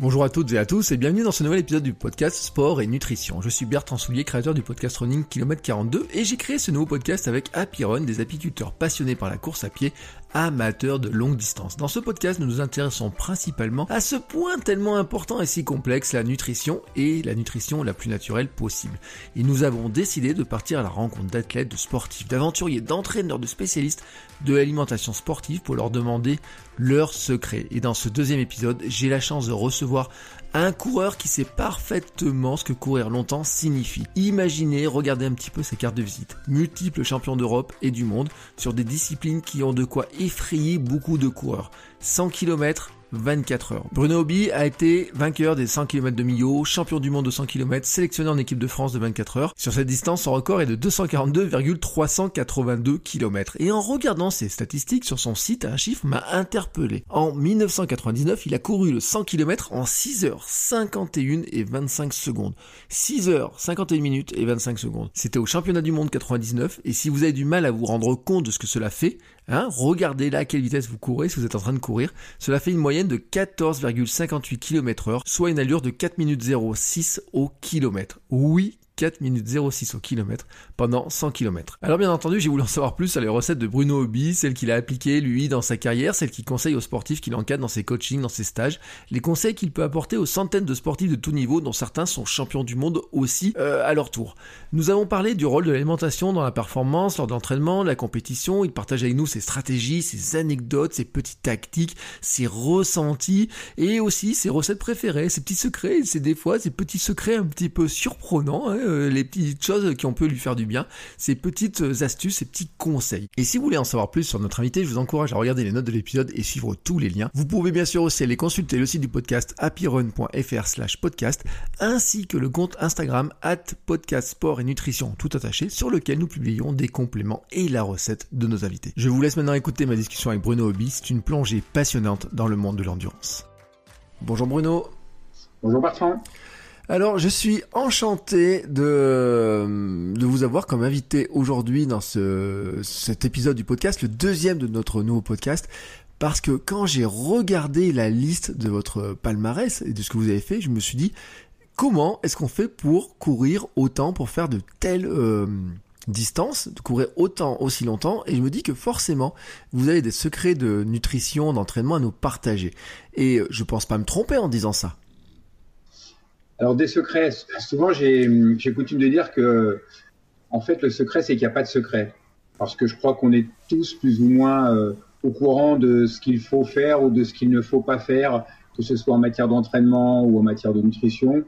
Bonjour à toutes et à tous et bienvenue dans ce nouvel épisode du podcast Sport et Nutrition. Je suis Bertrand Soulier, créateur du podcast Running Kilomètre 42 et j'ai créé ce nouveau podcast avec Happy des apiculteurs passionnés par la course à pied, amateurs de longue distance. Dans ce podcast, nous nous intéressons principalement à ce point tellement important et si complexe, la nutrition et la nutrition la plus naturelle possible. Et nous avons décidé de partir à la rencontre d'athlètes, de sportifs, d'aventuriers, d'entraîneurs, de spécialistes de l'alimentation sportive pour leur demander leurs secrets. Et dans ce deuxième épisode, j'ai la chance de recevoir un coureur qui sait parfaitement ce que courir longtemps signifie. Imaginez, regardez un petit peu ses cartes de visite. Multiples champions d'Europe et du monde sur des disciplines qui ont de quoi effrayer beaucoup de coureurs. 100 km, 24 heures. Bruno Hobby a été vainqueur des 100 km de Millau, champion du monde de 100 km, sélectionné en équipe de France de 24 heures. Sur cette distance, son record est de 242,382 km. Et en regardant ses statistiques sur son site, un chiffre m'a interpellé. En 1999, il a couru le 100 km en 6 h 51 et 25 secondes. 6 h 51 minutes et 25 secondes. C'était au championnat du monde 99 et si vous avez du mal à vous rendre compte de ce que cela fait, hein, regardez là à quelle vitesse vous courez si vous êtes en train de courir. Cela fait une moyenne de 14,58 km heure, soit une allure de 4 minutes 06 au kilomètre. Oui, 4 minutes 06 au kilomètre pendant 100 km. Alors bien entendu, j'ai voulu en savoir plus sur les recettes de Bruno Hobby, celles qu'il a appliquées lui dans sa carrière, celles qu'il conseille aux sportifs qu'il encadre dans ses coachings, dans ses stages, les conseils qu'il peut apporter aux centaines de sportifs de tout niveau dont certains sont champions du monde aussi euh, à leur tour. Nous avons parlé du rôle de l'alimentation dans la performance, lors de l'entraînement, la compétition, il partage avec nous ses stratégies, ses anecdotes, ses petites tactiques, ses ressentis et aussi ses recettes préférées, ses petits secrets, c'est des fois ses petits secrets un petit peu surprenants, hein, euh, les petites choses qui ont pu lui faire du bien, ces petites astuces, ces petits conseils. Et si vous voulez en savoir plus sur notre invité, je vous encourage à regarder les notes de l'épisode et suivre tous les liens. Vous pouvez bien sûr aussi aller consulter le site du podcast happyrun.fr slash podcast, ainsi que le compte Instagram at podcast sport et nutrition tout attaché, sur lequel nous publions des compléments et la recette de nos invités. Je vous laisse maintenant écouter ma discussion avec Bruno Hobby, c'est une plongée passionnante dans le monde de l'endurance. Bonjour Bruno. Bonjour Bertrand. Alors, je suis enchanté de, vous avoir comme invité aujourd'hui dans ce, cet épisode du podcast, le deuxième de notre nouveau podcast, parce que quand j'ai regardé la liste de votre palmarès et de ce que vous avez fait, je me suis dit, comment est-ce qu'on fait pour courir autant, pour faire de telles euh, distances, de courir autant, aussi longtemps, et je me dis que forcément, vous avez des secrets de nutrition, d'entraînement à nous partager. Et je pense pas me tromper en disant ça. Alors des secrets, souvent j'ai coutume de dire que en fait le secret c'est qu'il n'y a pas de secret. Parce que je crois qu'on est tous plus ou moins euh, au courant de ce qu'il faut faire ou de ce qu'il ne faut pas faire, que ce soit en matière d'entraînement ou en matière de nutrition.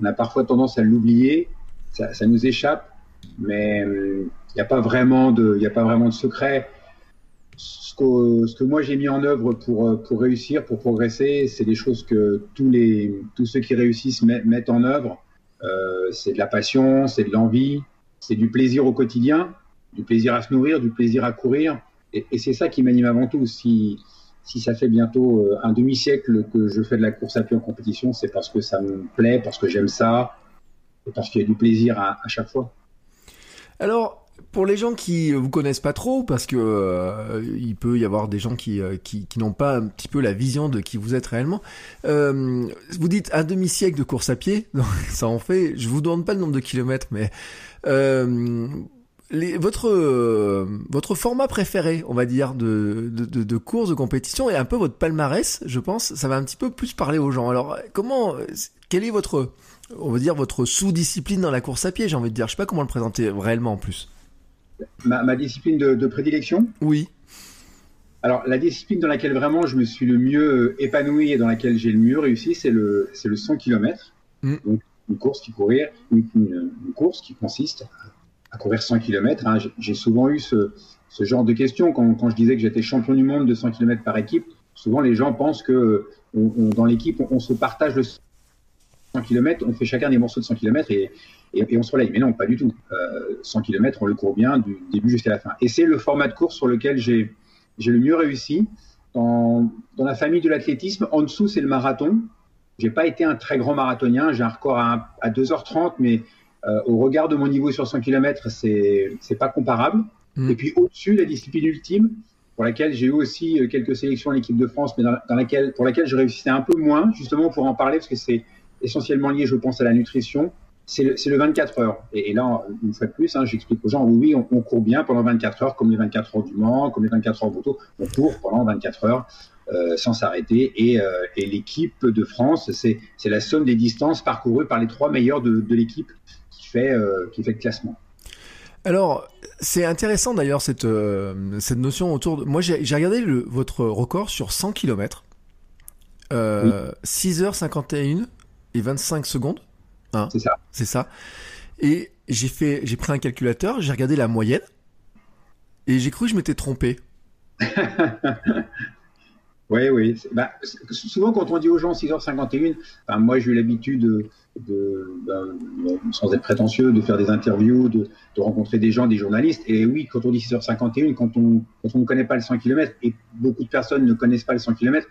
On a parfois tendance à l'oublier, ça, nous échappe, mais euh, il n'y a pas vraiment de, il a pas vraiment de secret ce que, moi j'ai mis en œuvre pour, euh, pour réussir, pour progresser, c'est des choses que tous, les, tous ceux qui réussissent mettent en œuvre. Euh, c'est de la passion, c'est de l'envie, c'est du plaisir au quotidien, du plaisir à se nourrir, du plaisir à courir. Et, et c'est ça qui m'anime avant tout. Si, si ça fait bientôt euh, un demi-siècle que je fais de la course à pied en compétition, c'est parce que ça me plaît, parce que j'aime ça, et parce qu'il y a du plaisir à, à chaque fois. Alors, pour les gens qui vous connaissent pas trop, parce que euh, il peut y avoir des gens qui, euh, qui, qui n'ont pas un petit peu la vision de qui vous êtes réellement, euh, vous dites un demi-siècle de course à pied, ça en fait, je vous demande pas le nombre de kilomètres, mais votre votre format préféré, on va dire, de, de, de, de, course de compétition et un peu votre palmarès, je pense, ça va un petit peu plus parler aux gens. Alors comment, quel est votre, on va dire votre sous-discipline dans la course à pied, j'ai envie de dire, je sais pas comment le présenter réellement en plus ma, discipline de, prédilection Oui. Alors, la discipline dans laquelle vraiment je me suis le mieux épanoui et dans laquelle j'ai le mieux réussi, c'est le, c'est le 100 km. Mm. Donc, une course qui courir, une, course qui consiste à courir 100 km. Hein. J'ai souvent eu ce, ce, genre de questions quand, quand je disais que j'étais champion du monde de 100 km par équipe. Souvent, les gens pensent que on, dans l'équipe, on, on, se partage le 100 km, on fait chacun des morceaux de 100 km et, et, on se relaye. Mais non, pas du tout. 100 euh, km, on le court bien du début jusqu'à la fin. Et c'est le format de course sur lequel j'ai le mieux réussi. Dans, dans la famille de l'athlétisme, en dessous, c'est le marathon. J'ai pas été un très grand marathonien. J'ai un record à, à 2h30, mais euh, au regard de mon niveau sur 100 km, c'est pas comparable. Mmh. Et puis au-dessus, la discipline ultime, pour laquelle j'ai eu aussi quelques sélections à l'équipe de France, mais dans, laquelle, pour laquelle je réussissais un peu moins, justement pour en parler, parce que c'est essentiellement lié, je pense, à la nutrition. C'est le, le, 24 heures. Et, là, une fois de plus, hein, j'explique aux gens, oui, on, on, court bien pendant 24 heures, comme les 24 heures du Mans, comme les 24 heures Bouteau. On court pendant 24 heures euh, sans s'arrêter. Et, euh, et l'équipe de France, c'est la somme des distances parcourues par les trois meilleurs de, de l'équipe qui, fait euh, qui fait le classement. Alors, c'est intéressant d'ailleurs cette, cette notion autour de... Moi, j'ai regardé le, votre record sur 100 km. Oui. 6h51 et 25 secondes. Hein, c'est ça. C'est ça. Et j'ai fait, j'ai pris un calculateur, j'ai regardé la moyenne et j'ai cru que je m'étais trompé. oui, oui. Bah, souvent, quand on dit aux gens 6h51, enfin, moi j'ai eu l'habitude de, de ben, sans être prétentieux, de faire des interviews, de, de, rencontrer des gens, des journalistes. Et oui, quand on dit 6h51, quand on, quand on ne connaît pas le 100 km, et beaucoup de personnes ne connaissent pas le 100 km,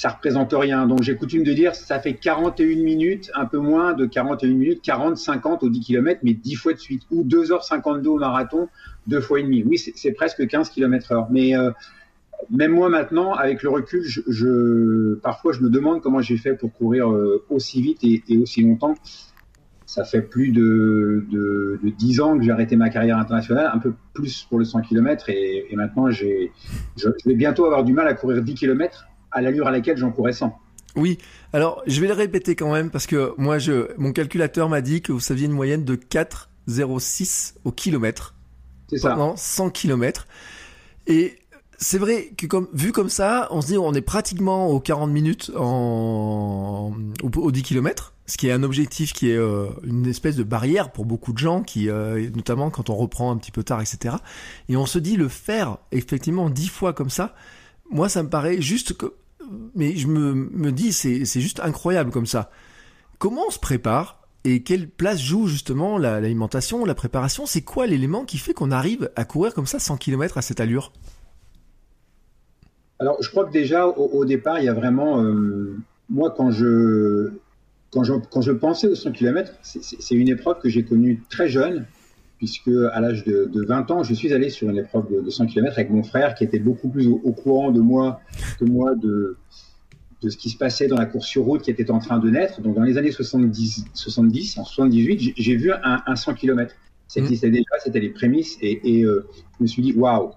ça représente rien. Donc j'ai coutume de dire, ça fait 41 minutes, un peu moins de 41 minutes, 40, 50 au 10 km, mais 10 fois de suite, ou 2h52 au marathon, deux fois et demi. Oui, c'est presque 15 km heure. Mais euh, même moi maintenant, avec le recul, parfois je me demande comment j'ai fait pour courir euh, aussi vite et, aussi longtemps. Ça fait plus de, de, de 10 ans que j'ai arrêté ma carrière internationale, un peu plus pour le 100 km, et, maintenant je vais bientôt avoir du mal à courir 10 km à l'allure à laquelle j'en courais 100. Oui, alors je vais le répéter quand même parce que moi, je, mon calculateur m'a dit que vous saviez une moyenne de 4,06 au kilomètre pendant 100 km. Et c'est vrai que comme, vu comme ça, on se dit on est pratiquement aux 40 minutes en, au, au 10 km, ce qui est un objectif qui est euh, une espèce de barrière pour beaucoup de gens, qui, euh, notamment quand on reprend un petit peu tard, etc. Et on se dit le faire effectivement 10 fois comme ça, moi ça me paraît juste que mais je me, me dis, c'est juste incroyable comme ça. Comment on se prépare et quelle place joue justement l'alimentation, la, préparation? C'est quoi l'élément qui fait qu'on arrive à courir comme ça 100 km à cette allure? Alors, je crois que déjà, au, départ, il y a vraiment. Euh, moi, quand je, quand, je, quand je pensais aux 100 km, c'est une épreuve que j'ai connue très jeune puisque à l'âge de, de, 20 ans, je suis allé sur une épreuve de, de 100 km avec mon frère qui était beaucoup plus au, au, courant de moi que moi de, de ce qui se passait dans la course sur route qui était en train de naître. Donc dans les années 70, 70 en 78, j'ai vu un, un, 100 km. Ça existait mmh. déjà, c'était les prémices et, et euh, je me suis dit, waouh,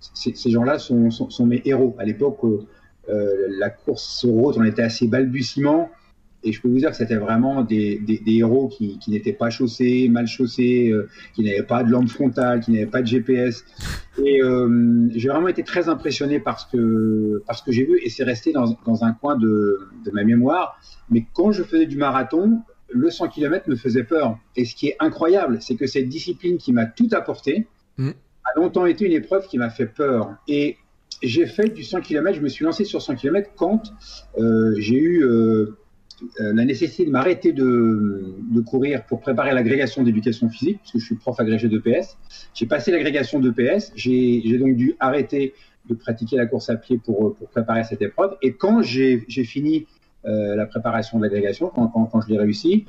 ces gens-là sont, sont, sont, mes héros. À l'époque, euh, la course sur route, on était assez balbutiement. Et je peux vous dire que c'était vraiment des, des, des, héros qui, qui n'étaient pas chaussés, mal chaussés, euh, qui n'avaient pas de lampe frontale, qui n'avaient pas de GPS. Et euh, j'ai vraiment été très impressionné par ce que, par ce que j'ai vu et c'est resté dans, dans, un coin de, de ma mémoire. Mais quand je faisais du marathon, le 100 km me faisait peur. Et ce qui est incroyable, c'est que cette discipline qui m'a tout apporté mmh. a longtemps été une épreuve qui m'a fait peur. Et j'ai fait du 100 km, je me suis lancé sur 100 km quand euh, j'ai eu la nécessité de m'arrêter de, courir pour préparer l'agrégation d'éducation physique, parce que je suis prof agrégé de PS. J'ai passé l'agrégation de PS, j'ai donc dû arrêter de pratiquer la course à pied pour, préparer cette épreuve. Et quand j'ai fini euh, la préparation de l'agrégation, quand, je l'ai réussi,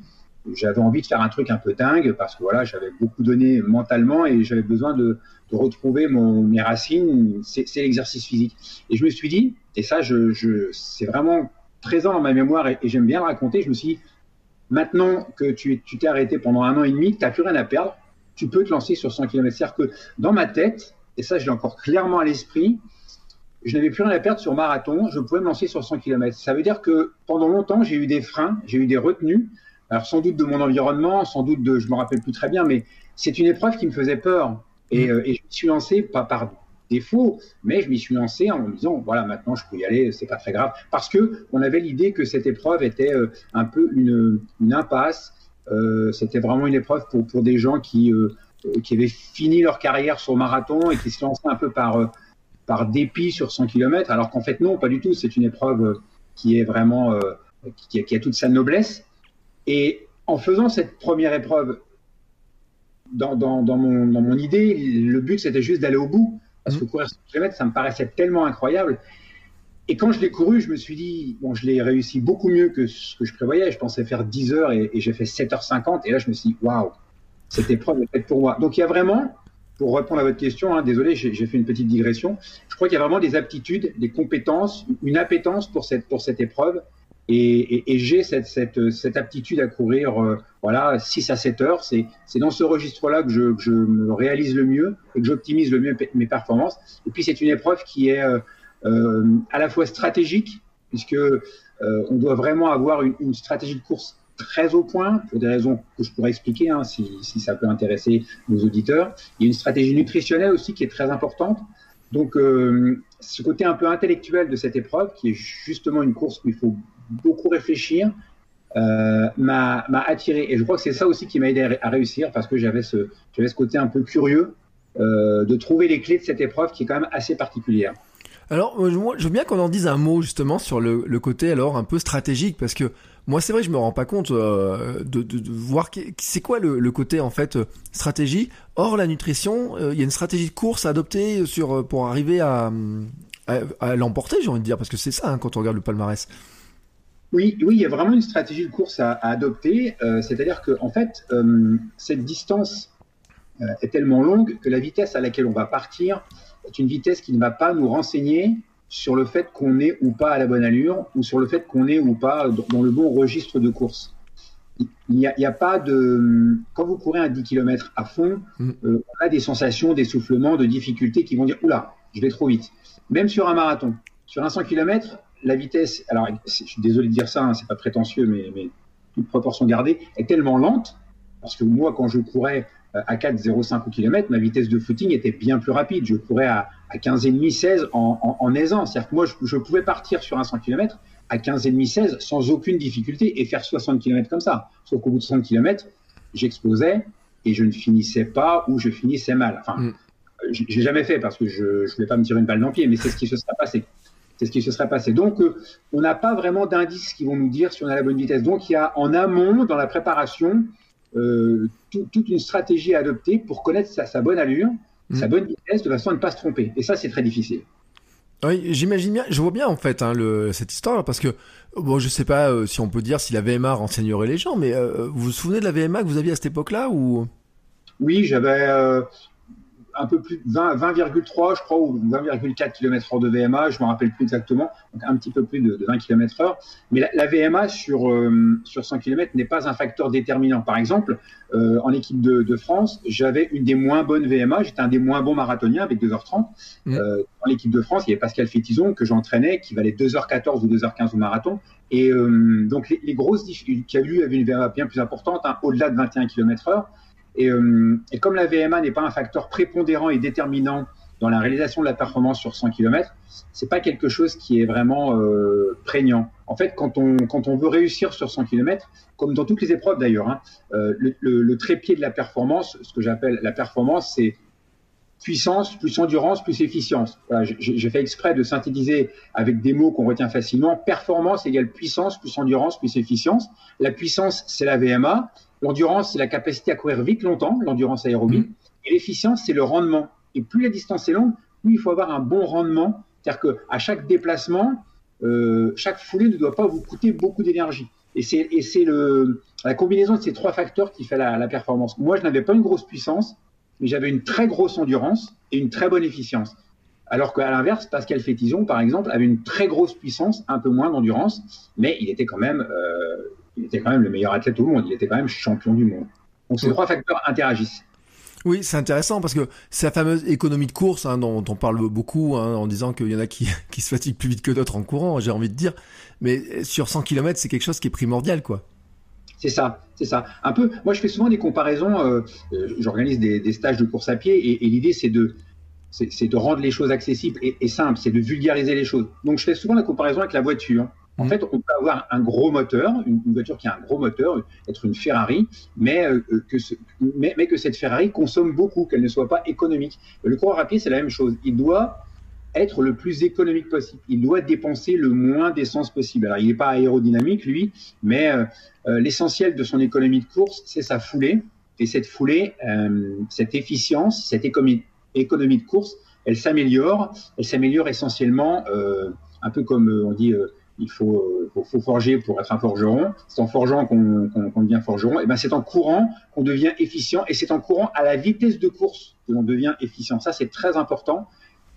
j'avais envie de faire un truc un peu dingue parce que voilà, j'avais beaucoup donné mentalement et j'avais besoin de, retrouver mon, mes racines, c'est l'exercice physique. Et je me suis dit, et ça, je, c'est vraiment présent dans ma mémoire et, et j'aime bien le raconter. Je me suis dit, maintenant que tu t'es arrêté pendant un an et demi, tu n'as plus rien à perdre, tu peux te lancer sur 100 km. C'est-à-dire que dans ma tête, et ça je l'ai encore clairement à l'esprit, je n'avais plus rien à perdre sur marathon, je pouvais me lancer sur 100 km. Ça veut dire que pendant longtemps, j'ai eu des freins, j'ai eu des retenues, alors sans doute de mon environnement, sans doute de, je me rappelle plus très bien, mais c'est une épreuve qui me faisait peur. Et, mmh. euh, et je me suis lancé, pas par défaut, mais je m'y suis lancé en me disant voilà maintenant je peux y aller, c'est pas très grave, parce que on avait l'idée que cette épreuve était euh, un peu une, impasse, euh, c'était vraiment une épreuve pour, pour des gens qui, euh, qui avaient fini leur carrière sur marathon et qui se lançaient un peu par, par dépit sur 100 km, alors qu'en fait non, pas du tout, c'est une épreuve qui est vraiment qui a, toute sa noblesse. Et en faisant cette première épreuve, dans, dans, mon, dans mon idée, le but c'était juste d'aller au bout. Parce que courir 100 km, ça me paraissait tellement incroyable. Et quand je l'ai couru, je me suis dit, bon, je l'ai réussi beaucoup mieux que ce que je prévoyais. Je pensais faire 10 heures et, et j'ai fait 7h50. Et là, je me suis dit, waouh, cette épreuve est faite pour moi. Donc, il y a vraiment pour répondre à votre question, hein, désolé, j'ai fait une petite digression. Je crois qu'il y a vraiment des aptitudes, des compétences, une appétence pour cette, pour cette épreuve. Et, j'ai cette, cette, cette, aptitude à courir euh, voilà 6 à 7 heures. C'est dans ce registre-là que je, je, me réalise le mieux et que j'optimise le mieux mes performances. Et puis c'est une épreuve qui est euh, euh, à la fois stratégique, puisque on doit vraiment avoir une, une, stratégie de course très au point, pour des raisons que je pourrais expliquer hein, si, si, ça peut intéresser nos auditeurs. Il y a une stratégie nutritionnelle aussi qui est très importante. Donc euh, ce côté un peu intellectuel de cette épreuve, qui est justement une course où il faut beaucoup réfléchir, euh, m'a attiré. Et je crois que c'est ça aussi qui m'a aidé à réussir, parce que j'avais ce, ce côté un peu curieux euh, de trouver les clés de cette épreuve qui est quand même assez particulière. Alors, euh, je veux bien qu'on en dise un mot justement sur le, côté alors un peu stratégique, parce que moi c'est vrai je me rends pas compte euh, de, voir c'est quoi le, côté en fait stratégie. Or la nutrition, il y a une stratégie de course à adopter sur pour arriver à l'emporter, j'ai envie de dire, parce que c'est ça hein, quand on regarde le palmarès. Oui, oui, il y a vraiment une stratégie de course à, à adopter. Euh, C'est-à-dire que, en fait, euh, cette distance euh, est tellement longue que la vitesse à laquelle on va partir est une vitesse qui ne va pas nous renseigner sur le fait qu'on est ou pas à la bonne allure ou sur le fait qu'on est ou pas dans le bon registre de course. Il n'y a, a, pas de. Quand vous courez un 10 km à fond, mm. on a des sensations d'essoufflement, de difficultés qui vont dire Oula, je vais trop vite. Même sur un marathon. Sur un 100 km, la vitesse, alors je suis désolé de dire ça, hein, c'est pas prétentieux, mais, mais toute proportion gardée, est tellement lente, parce que moi, quand je courais à 4,05 au kilomètre, ma vitesse de footing était bien plus rapide. Je courais à, à 15,5, 16 en, en. C'est-à-dire que moi, je, je, pouvais partir sur un 100 km à 15,5, 16 sans aucune difficulté et faire 60 km comme ça. Sauf qu'au bout de 60 km, j'explosais et je ne finissais pas ou je finissais mal. Enfin, mm. j'ai jamais fait parce que je ne voulais pas me tirer une balle dans le pied, mais c'est ce qui se serait passé. C'est ce qui se serait passé. Donc, euh, on n'a pas vraiment d'indices qui vont nous dire si on a la bonne vitesse. Donc, il y a en amont, dans la préparation, euh, tout, toute une stratégie à adopter pour connaître sa, sa bonne allure, mmh. sa bonne vitesse, de façon à ne pas se tromper. Et ça, c'est très difficile. Oui, j'imagine bien, je vois bien en fait hein, le, cette histoire parce que bon, je sais pas euh, si on peut dire si la VMA renseignerait les gens, mais vous vous souvenez de la VMA que vous aviez à cette époque-là ou? Oui, j'avais un peu plus de 20,3 20, je crois, ou 20,4 km/h de VMA, je ne me rappelle plus exactement, donc un petit peu plus de, de 20 km/h. Mais la, la VMA sur, euh, sur 100 km n'est pas un facteur déterminant. Par exemple, euh, en équipe de, de France, j'avais une des moins bonnes VMA, j'étais un des moins bons marathoniens avec 2h30. Mmh. Euh, en équipe de France, il y avait Pascal Fétizon que j'entraînais, qui valait 2h14 ou 2h15 au marathon. Et euh, donc les, les grosses difficultés, qui a lui avait une VMA bien plus importante, hein, au-delà de 21 km/h. Et, euh, et, comme la VMA n'est pas un facteur prépondérant et déterminant dans la réalisation de la performance sur 100 km, c'est pas quelque chose qui est vraiment euh, prégnant. En fait, quand on, quand on veut réussir sur 100 km, comme dans toutes les épreuves d'ailleurs, hein, euh, le, le, le, trépied de la performance, ce que j'appelle la performance, c'est puissance, plus endurance, plus efficience. Voilà, J'ai fait exprès de synthétiser avec des mots qu'on retient facilement. Performance égale puissance, plus endurance, plus efficience. La puissance, c'est la VMA. L'endurance, c'est la capacité à courir vite longtemps, l'endurance aérobie. Mmh. Et l'efficience, c'est le rendement. Et plus la distance est longue, plus il faut avoir un bon rendement. C'est-à-dire qu'à chaque déplacement, euh, chaque foulée ne doit pas vous coûter beaucoup d'énergie. Et c'est la combinaison de ces trois facteurs qui fait la, la performance. Moi, je n'avais pas une grosse puissance, mais j'avais une très grosse endurance et une très bonne efficience. Alors qu'à l'inverse, Pascal Fétizon, par exemple, avait une très grosse puissance, un peu moins d'endurance, mais il était quand même, euh, il était quand même le meilleur athlète au monde. Il était quand même champion du monde. Donc ces oui. trois facteurs interagissent. Oui, c'est intéressant parce que c'est la fameuse économie de course hein, dont, on parle beaucoup hein, en disant qu'il y en a qui, qui se fatiguent plus vite que d'autres en courant, j'ai envie de dire. Mais sur 100 km, c'est quelque chose qui est primordial, quoi. C'est ça, c'est ça. Un peu. Moi, je fais souvent des comparaisons. Euh, J'organise des, des, stages de course à pied et, et l'idée, c'est de c'est de rendre les choses accessibles et, et simples, c'est de vulgariser les choses. Donc, je fais souvent la comparaison avec la voiture. En fait, on peut avoir un gros moteur, une, voiture qui a un gros moteur, être une Ferrari, mais, euh, que, ce, mais, que cette Ferrari consomme beaucoup, qu'elle ne soit pas économique. Le coureur à pied, c'est la même chose. Il doit être le plus économique possible. Il doit dépenser le moins d'essence possible. Alors, il n'est pas aérodynamique, lui, mais euh, euh, l'essentiel de son économie de course, c'est sa foulée. Et cette foulée, euh, cette efficience, cette économie de course, elle s'améliore. Elle s'améliore essentiellement, un peu comme on dit il faut, faut, forger pour être un forgeron. C'est en forgeant qu'on devient forgeron. Et ben c'est en courant qu'on devient efficient. Et c'est en courant à la vitesse de course que l'on devient efficient. Ça, c'est très important.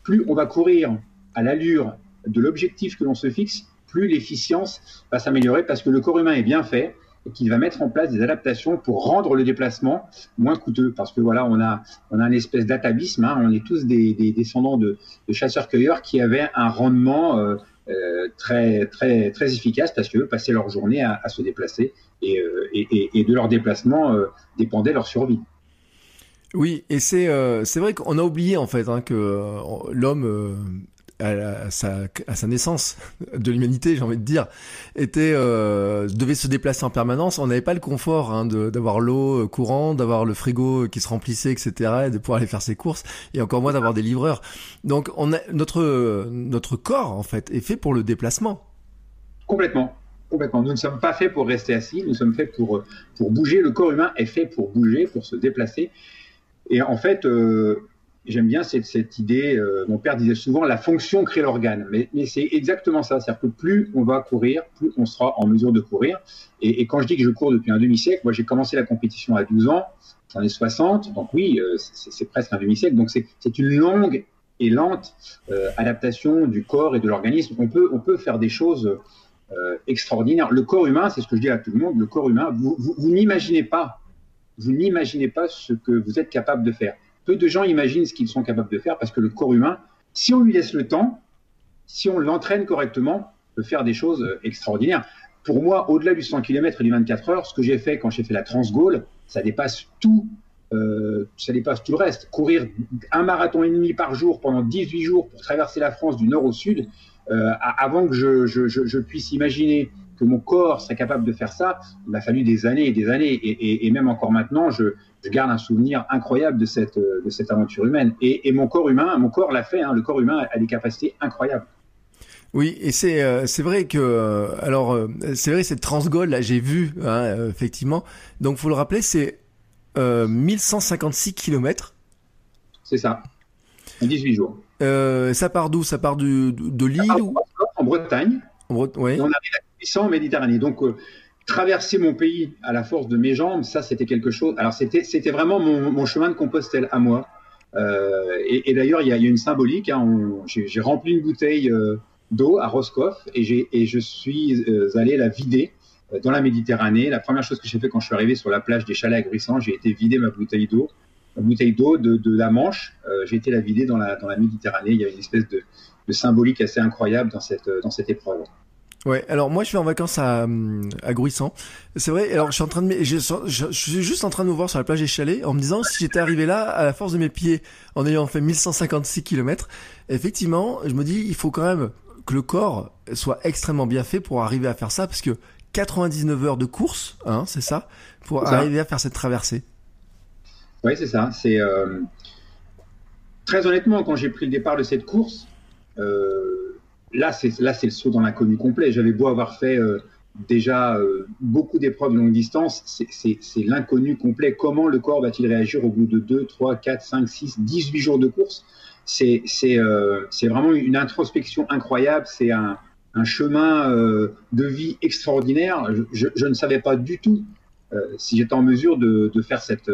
Plus on va courir à l'allure de l'objectif que l'on se fixe, plus l'efficience va s'améliorer parce que le corps humain est bien fait et qu'il va mettre en place des adaptations pour rendre le déplacement moins coûteux. Parce que voilà, on a, on a une espèce d'atabisme. Hein. on est tous des, descendants de, chasseurs-cueilleurs qui avaient un rendement euh, euh, très, très, très efficace parce qu'eux passaient leur journée à, se déplacer et, euh, et, de leur déplacement dépendait leur survie. Oui, et c'est c'est vrai qu'on a oublié en fait hein, que l'homme à, sa, naissance de l'humanité, j'ai envie de dire, était euh, devait se déplacer en permanence. On n'avait pas le confort hein, d'avoir l'eau euh, courante, d'avoir le frigo qui se remplissait, etc., et de pouvoir aller faire ses courses, et encore moins d'avoir des livreurs. Donc, notre notre corps en fait est fait pour le déplacement. Complètement. Complètement. Nous ne sommes pas faits pour rester assis, nous sommes faits pour, pour bouger. Le corps humain est fait pour bouger, pour se déplacer. Et en fait, euh, j'aime bien cette, idée, euh, mon père disait souvent, la fonction crée l'organe. Mais, c'est exactement ça, c'est-à-dire que plus on va courir, plus on sera en mesure de courir. Et, quand je dis que je cours depuis un demi-siècle, moi j'ai commencé la compétition à 12 ans, j'en ai 60, donc oui, euh, c'est presque un demi-siècle. Donc c'est une longue et lente euh, adaptation du corps et de l'organisme. On peut, faire des choses extraordinaires. Le corps humain, c'est ce que je dis à tout le monde, le corps humain, vous n'imaginez pas, vous n'imaginez pas ce que vous êtes capable de faire peu de gens imaginent ce qu'ils sont capables de faire parce que le corps humain, si on lui laisse le temps, si on l'entraîne correctement, peut faire des choses euh, extraordinaires. Pour moi, au-delà du 100 km et du 24 heures, ce que j'ai fait quand j'ai fait la Transgaule, ça dépasse tout, euh, ça dépasse tout le reste. Courir un marathon et demi par jour pendant 18 jours pour traverser la France du nord au sud, euh, avant que je, je, puisse imaginer que mon corps serait capable de faire ça, il m'a fallu des années et des années. Et, même encore maintenant, je, garde un souvenir incroyable de cette, de cette aventure humaine. Et, mon corps humain, mon corps l'a fait, hein, le corps humain a des capacités incroyables. Oui, et c'est euh, c'est vrai que euh, alors euh, c'est vrai cette transgol là j'ai vu hein, effectivement. Donc faut le rappeler c'est 1156 km. C'est ça. En 18 jours. ça part d'où? Ça part du, de l'île ou... En Bretagne. En Bretagne. On arrive à en Méditerranée. Donc, euh, traverser mon pays à la force de mes jambes, ça, c'était quelque chose. Alors, c'était, c'était vraiment mon, chemin de Compostelle à moi. Euh, et, d'ailleurs, il y, a une symbolique. Hein, j'ai, rempli une bouteille euh, d'eau à Roscoff et, j'ai, et je suis allé la vider dans la Méditerranée. La première chose que j'ai fait quand je suis arrivé sur la plage des Chalets à j'ai été vider ma bouteille d'eau. Bouteille d'eau de, la Manche, j'ai été la vider dans la, dans la Méditerranée. Il y a une espèce de, de symbolique assez incroyable dans cette, dans cette épreuve. Ouais, alors moi je vais en vacances à, à Grouissant. C'est vrai, alors je suis en train de je, je, suis juste en train de me voir sur la plage des chalets en me disant si j'étais arrivé là à la force de mes pieds en ayant fait 1156 km, effectivement, je me dis il faut quand même que le corps soit extrêmement bien fait pour arriver à faire ça parce que 99 heures de course, hein, c'est ça, pour arriver à faire cette traversée. Oui, c'est ça, c'est euh... très honnêtement quand j'ai pris le départ de cette course euh là, c'est là, c'est le saut dans l'inconnu complet. J'avais beau avoir fait euh, déjà euh, beaucoup d'épreuves de longue distance, c'est l'inconnu complet. Comment le corps va-t-il réagir au bout de 2, 3, 4, 5, 6, 18 jours de course? C'est euh, vraiment une introspection incroyable. C'est un, un, chemin de vie extraordinaire. Je, je, ne savais pas du tout si j'étais en mesure de, de faire cette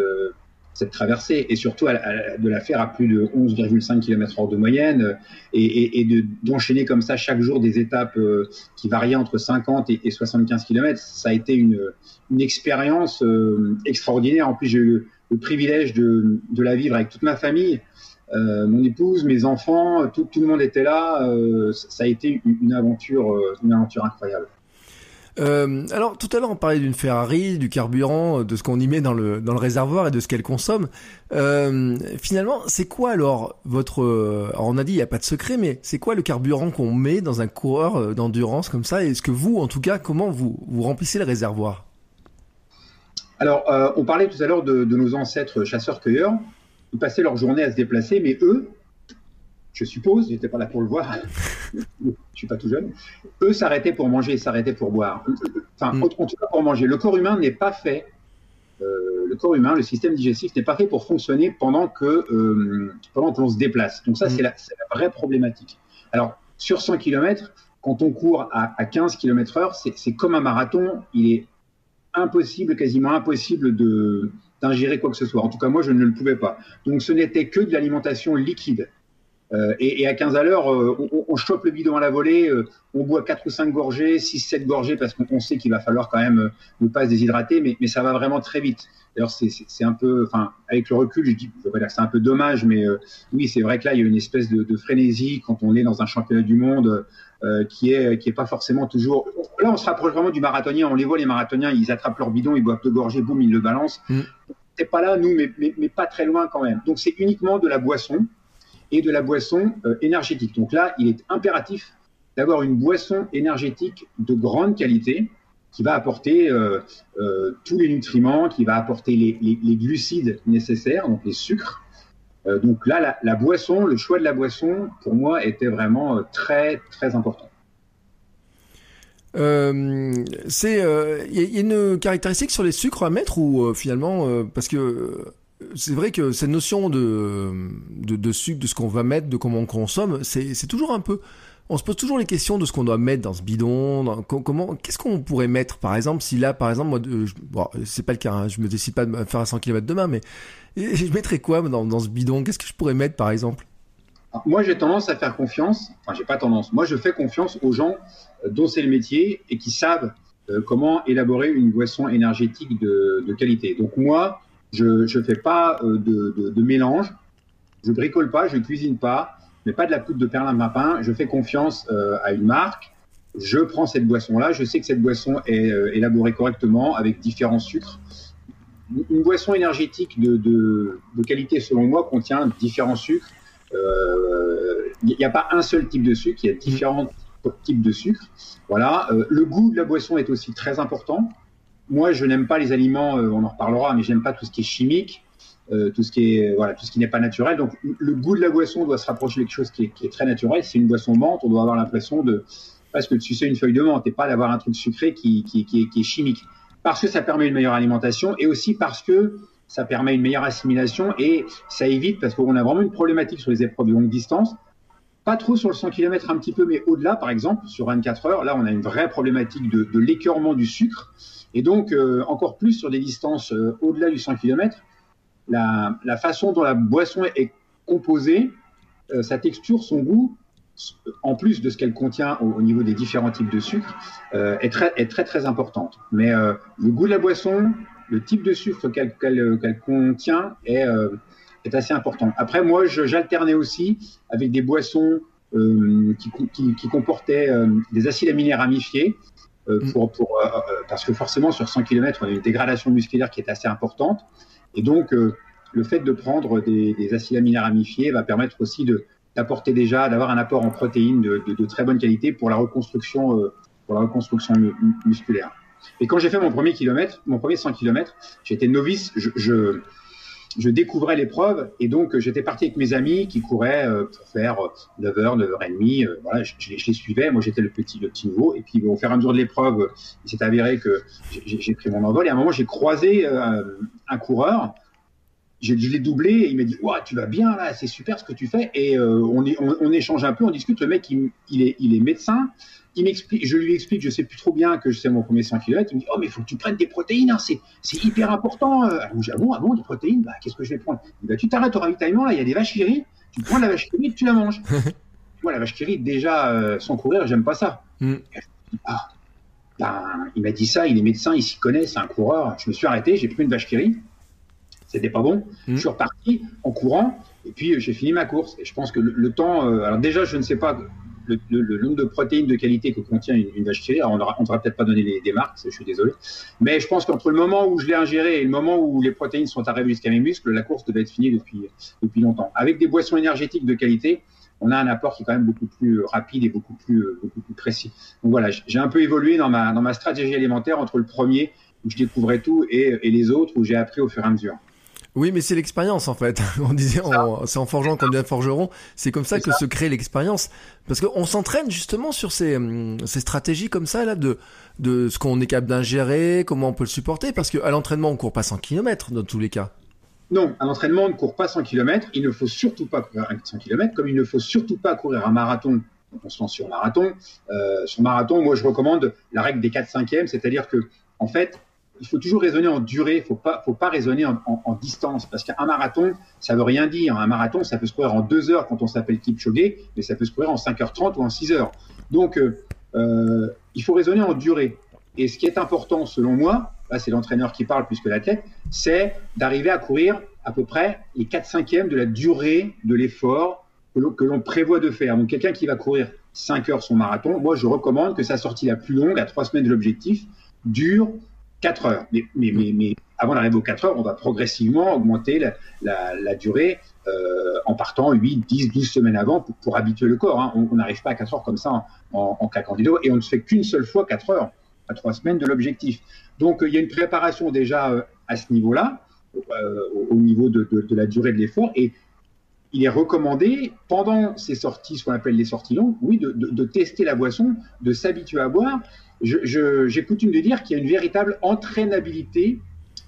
cette traversée et surtout de la faire à plus de 11,5 km h de moyenne euh, et, et, d'enchaîner comme ça chaque jour des étapes euh, qui variaient entre 50 et, 75 km, ça a été une, une expérience euh, extraordinaire. En plus, j'ai eu le, privilège de, de, la vivre avec toute ma famille, mon épouse, mes enfants, tout, tout, le monde était là. ça a été une aventure, une aventure incroyable. Euh, alors tout à l'heure on parlait d'une Ferrari, du carburant, de ce qu'on y met dans le dans le réservoir et de ce qu'elle consomme. Euh, finalement, c'est quoi alors votre euh, alors on a dit il n'y a pas de secret, mais c'est quoi le carburant qu'on met dans un coureur euh, d'endurance comme ça? Est-ce que vous, en tout cas, comment vous vous remplissez le réservoir? Alors euh, on parlait tout à l'heure de, de nos ancêtres chasseurs-cueilleurs. Ils passaient leur journée à se déplacer, mais eux, je suppose, j'étais pas là pour le voir, je suis pas tout jeune, eux s'arrêtaient pour manger, s'arrêtaient pour boire. Enfin, mm. en tout cas pour manger. Le corps humain n'est pas fait, euh, le corps humain, le système digestif n'est pas fait pour fonctionner pendant que euh, pendant qu'on se déplace. Donc ça, mm. c'est la, la, vraie problématique. Alors, sur 100 km, quand on court à, à 15 km heure, c'est comme un marathon. Il est impossible, quasiment impossible de d'ingérer quoi que ce soit. En tout cas, moi, je ne le pouvais pas. Donc, ce n'était que de l'alimentation liquide. Euh, et, à 15 à l'heure, euh, on, chope le bidon à la volée, euh, on boit 4 ou 5 gorgées, 6, 7 gorgées, parce qu'on sait qu'il va falloir quand même ne pas se déshydrater, mais, mais ça va vraiment très vite. D'ailleurs, c'est un peu, enfin, avec le recul, je dis, je dire c'est un peu dommage, mais oui, c'est vrai que là, il y a une espèce de, de, frénésie quand on est dans un championnat du monde qui est qui est pas forcément toujours. Là, on se rapproche vraiment du marathonien. On les voit les marathoniens, ils attrapent leur bidon, ils boivent deux gorgées, boum, ils le balancent. Mm. C'est pas là, nous, mais, mais, mais, pas très loin quand même. Donc, c'est uniquement de la boisson et de la boisson euh, énergétique. Donc là, il est impératif d'avoir une boisson énergétique de grande qualité qui va apporter euh, euh, tous les nutriments, qui va apporter les, glucides nécessaires, donc les sucres. donc là, la, boisson, le choix de la boisson, pour moi, était vraiment très, très important. c'est il y, a une caractéristique sur les sucres à mettre ou finalement parce que c'est vrai que cette notion de, de, sucre, de ce qu'on va mettre, de comment on consomme, c'est toujours un peu. On se pose toujours les questions de ce qu'on doit mettre dans ce bidon. comment, qu'est-ce qu'on pourrait mettre, par exemple, si là, par exemple, moi, bon, c'est pas le cas. Hein, je me décide pas de faire à 100 km demain, mais je mettrais quoi dans, dans ce bidon? Qu'est-ce que je pourrais mettre, par exemple? Moi, j'ai tendance à faire confiance. Enfin, j'ai pas tendance. Moi, je fais confiance aux gens euh, dont c'est le métier et qui savent euh, comment élaborer une boisson énergétique de, de qualité. Donc moi, je ne fais pas euh, de, de, de, mélange. Je bricole pas, je cuisine pas, mais pas de la poudre de perlimpinpin. Je fais confiance euh, à une marque. Je prends cette boisson-là. Je sais que cette boisson est euh, élaborée correctement avec différents sucres. Une boisson énergétique de, qualité, selon moi, contient différents sucres. Il n'y a pas un seul type de sucre, il y a différents types de sucres. Voilà. le goût de la boisson est aussi très important moi, je n'aime pas les aliments, euh, on en reparlera, mais j'aime pas tout ce qui est chimique, euh, tout ce qui est voilà, tout ce qui n'est pas naturel. Donc, le goût de la boisson doit se rapprocher de quelque chose qui est, très naturel. C'est une boisson menthe, on doit avoir l'impression de parce que tu sais une feuille de menthe et pas d'avoir un truc sucré qui, qui, qui, est, chimique. Parce que ça permet une meilleure alimentation et aussi parce que ça permet une meilleure assimilation et ça évite parce qu'on a vraiment une problématique sur les épreuves de longue distance. Pas trop sur le 100 km, un petit peu, mais au-delà, par exemple, sur 24 heures, là, on a une vraie problématique de, de l'écœurement du sucre. Et donc, euh, encore plus sur des distances euh, au-delà du 100 km, la, façon dont la boisson est composée, euh, sa texture, son goût, en plus de ce qu'elle contient au, niveau des différents types de sucre, est, très, très importante. Mais le goût de la boisson, le type de sucre qu'elle contient est, assez important. Après, moi, j'alternais aussi avec des boissons qui, comportaient des acides aminés ramifiés. Pour, pour, euh, euh, parce que forcément sur 100 km on a une dégradation musculaire qui est assez importante et donc le fait de prendre des, des acides aminés ramifiés va permettre aussi de d'apporter déjà d'avoir un apport en protéines de, de, de, très bonne qualité pour la reconstruction pour la reconstruction musculaire. Et quand j'ai fait mon premier kilomètre, mon premier 100 km, j'étais novice, je, je je découvrais l'épreuve et donc j'étais parti avec mes amis qui couraient euh, pour faire 9h, euh, 9h30. Euh, voilà, je, les suivais. Moi, j'étais le petit, le petit nouveau. Et puis, au fur et à mesure de l'épreuve, il s'est avéré que j'ai pris mon envol. Et à un moment, j'ai croisé un coureur. Je, l'ai doublé et il m'a dit ouais, tu vas bien là, c'est super ce que tu fais. Et on, on, on, échange un peu, on discute. Le mec, il, est, il est médecin il m'explique, je lui explique, je sais plus trop bien que je sais mon premier 100 km. Il me dit, oh, mais il faut que tu prennes des protéines, hein, c'est, c'est hyper important. Euh, ah bon, ah bon, des protéines, bah, qu'est-ce que je vais prendre? bah, tu t'arrêtes au ravitaillement, là, il y a des vaches qui rient, tu prends la vache qui rit, tu la manges. Moi, la vache qui rit, déjà, euh, sans courir, j'aime pas ça. Mm. Ah, ben, il m'a dit ça, il est médecin, il s'y connaît, c'est un coureur. Je me suis arrêté, j'ai pris une vache qui rit. C'était pas bon. Mm. Je suis reparti en courant, et puis euh, j'ai fini ma course. Et je pense que le, temps, alors déjà, je ne sais pas le, nombre de protéines de qualité que contient une, vache qui rit. on ne devra peut-être pas donner des marques, je suis désolé. Mais je pense qu'entre le moment où je l'ai ingéré et le moment où les protéines sont arrivées jusqu'à mes muscles, la course devait être finie depuis, depuis longtemps. Avec des boissons énergétiques de qualité, on a un apport qui est quand même beaucoup plus rapide et beaucoup plus, précis. Donc voilà, j'ai un peu évolué dans ma, dans ma stratégie alimentaire entre le premier où je découvrais tout et les autres où j'ai appris au fur et à mesure. Oui, mais c'est l'expérience en fait. On disait, c'est en forgeant qu'on devient forgeron. C'est comme ça que se crée l'expérience, parce qu'on s'entraîne justement sur ces, hum, ces stratégies comme ça là de de ce qu'on est capable d'ingérer, comment on peut le supporter, parce qu'à l'entraînement on court pas 100 km dans tous les cas. Non, à l'entraînement on ne court pas 100 km. Il ne faut surtout pas courir 100 km, comme il ne faut surtout pas courir un marathon on se lance sur marathon. Euh, sur marathon, moi, je recommande la règle des 4 5 c'est-à-dire que, en fait, il faut toujours raisonner en durée, il pas, faut pas raisonner en, distance, parce qu'un marathon, ça veut rien dire. Un marathon, ça peut se courir en 2 heures quand on s'appelle Kipchoge, mais ça peut se courir en 5h30 ou en 6 heures. Donc, euh, euh, il faut raisonner en durée. Et ce qui est important, selon moi, là c'est l'entraîneur qui parle plus que l'athlète, c'est d'arriver à courir à peu près les 4 5 de la durée de l'effort que l'on prévoit de faire. Donc quelqu'un qui va courir 5 heures son marathon, moi je recommande que sa sortie la plus longue, à 3 semaines de l'objectif, dure 4 heures. Mais, mais, mais, avant d'arriver aux 4 heures, on va progressivement augmenter la, durée euh, en partant 8, 10, 12 semaines avant pour, pour habituer le corps. Hein. On n'arrive pas à 4 heures comme ça en, en, en et on ne fait qu'une seule fois 4 heures à 3 semaines de l'objectif. Donc euh, il y a une préparation déjà euh, à ce niveau-là, au niveau de, de, de, la durée de l'effort. Et il est recommandé, pendant ces sorties, ce qu'on appelle les sorties longues, oui, de, de tester la boisson, de s'habituer à boire j'ai coutume de dire qu'il y a une véritable entraînabilité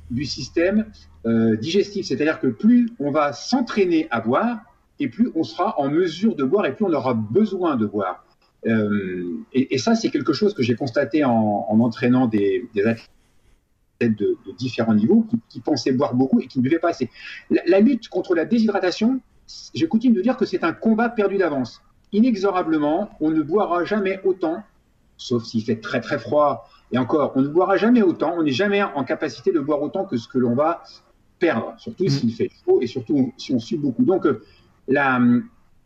du système euh, digestif. C'est-à-dire que plus on va s'entraîner à boire, et plus on sera en mesure de boire, et plus on aura besoin de boire. Euh, et, ça, c'est quelque chose que j'ai constaté en, entraînant des, athlètes de, différents niveaux qui, pensaient boire beaucoup et qui ne buvaient pas assez. La, la lutte contre la déshydratation, j'ai coutume de dire que c'est un combat perdu d'avance. Inexorablement, on ne boira jamais autant sauf s'il fait très très froid. Et encore, on ne boira jamais autant, on n'est jamais en capacité de boire autant que ce que l'on va perdre, surtout mm. s'il fait chaud et surtout si on suit beaucoup. Donc, euh, la,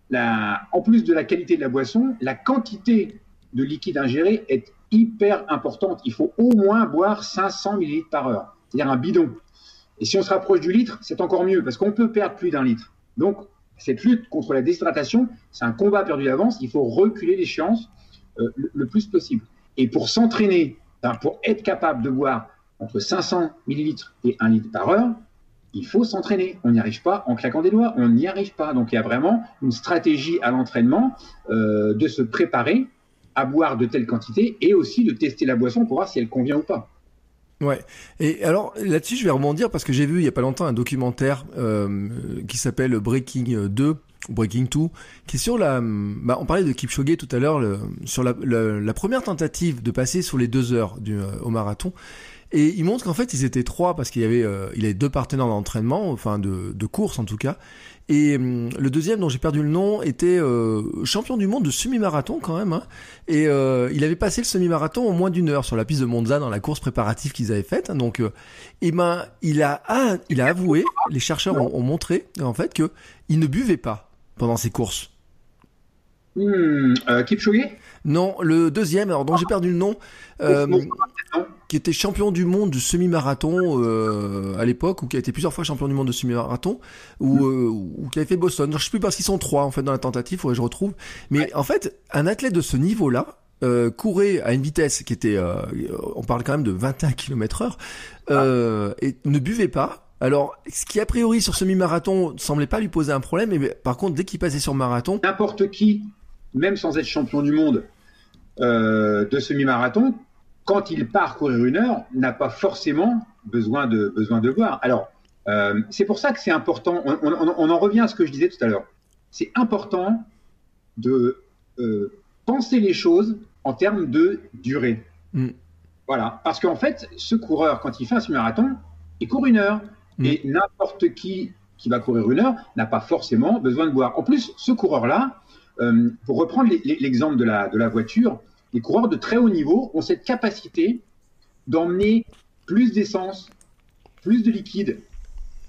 la, en plus de la qualité de la boisson, la quantité de liquide ingéré est hyper importante. Il faut au moins boire 500 ml par heure, c'est-à-dire un bidon. Et si on se rapproche du litre, c'est encore mieux parce qu'on peut perdre plus d'un litre. Donc, cette lutte contre la déshydratation, c'est un combat perdu d'avance. Il faut reculer l'échéance euh, le, plus possible. Et pour s'entraîner, pour être capable de boire entre 500 millilitres et 1 litre par heure, il faut s'entraîner. On n'y arrive pas en claquant des doigts, on n'y arrive pas. Donc il y a vraiment une stratégie à l'entraînement euh, de se préparer à boire de telles quantités et aussi de tester la boisson pour voir si elle convient ou pas. Ouais. Et alors là-dessus, je vais rebondir parce que j'ai vu il y a pas longtemps un documentaire euh, qui s'appelle Breaking 2 Breaking 2, qui est sur la, bah, on parlait de Kipchoge tout à l'heure, sur la, la, première tentative de passer sur les deux heures du, euh, au marathon. Et il montre qu'en fait ils étaient trois parce qu'il y avait, euh, il avait deux partenaires d'entraînement, enfin de, de course en tout cas. Et hum, le deuxième, dont j'ai perdu le nom, était euh, champion du monde de semi-marathon quand même. Hein. Et euh, il avait passé le semi-marathon en moins d'une heure sur la piste de Monza dans la course préparative qu'ils avaient faite. Donc, euh, et ben, il a, ah, il a avoué, les chercheurs ont, ont montré en fait que il ne buvait pas pendant ses courses. Hmm, euh, Kipchoge Non, le deuxième, alors dont j'ai perdu le nom, euh, qui était champion du monde du semi-marathon euh, à l'époque, ou qui a été plusieurs fois champion du monde de semi-marathon, ou, ou, qui avait fait Boston. Je sais plus parce qu'ils sont trois en fait dans la tentative, faudrait que je retrouve. Mais en fait, un athlète de ce niveau-là, courait à une vitesse qui était, on parle quand même de 21 km heure, et ne buvait pas, alors, ce qui a priori sur semi-marathon semblait pas lui poser un problème, mais par contre, dès qu'il passait sur marathon, n'importe qui, même sans être champion du monde euh, de semi-marathon, quand il part courir une heure, n'a pas forcément besoin de besoin de boire. Alors, euh, c'est pour ça que c'est important. On, en revient à ce que je disais tout à l'heure. C'est important de euh, penser les choses en termes de durée. Mm. Voilà, parce qu'en fait, ce coureur, quand il fait un semi-marathon, il court une heure. Mm. Et n'importe qui qui va courir une heure n'a pas forcément besoin de boire. En plus, ce coureur-là, euh, pour reprendre l'exemple de la, voiture, les coureurs de très haut niveau ont cette capacité d'emmener plus d'essence, plus de liquide,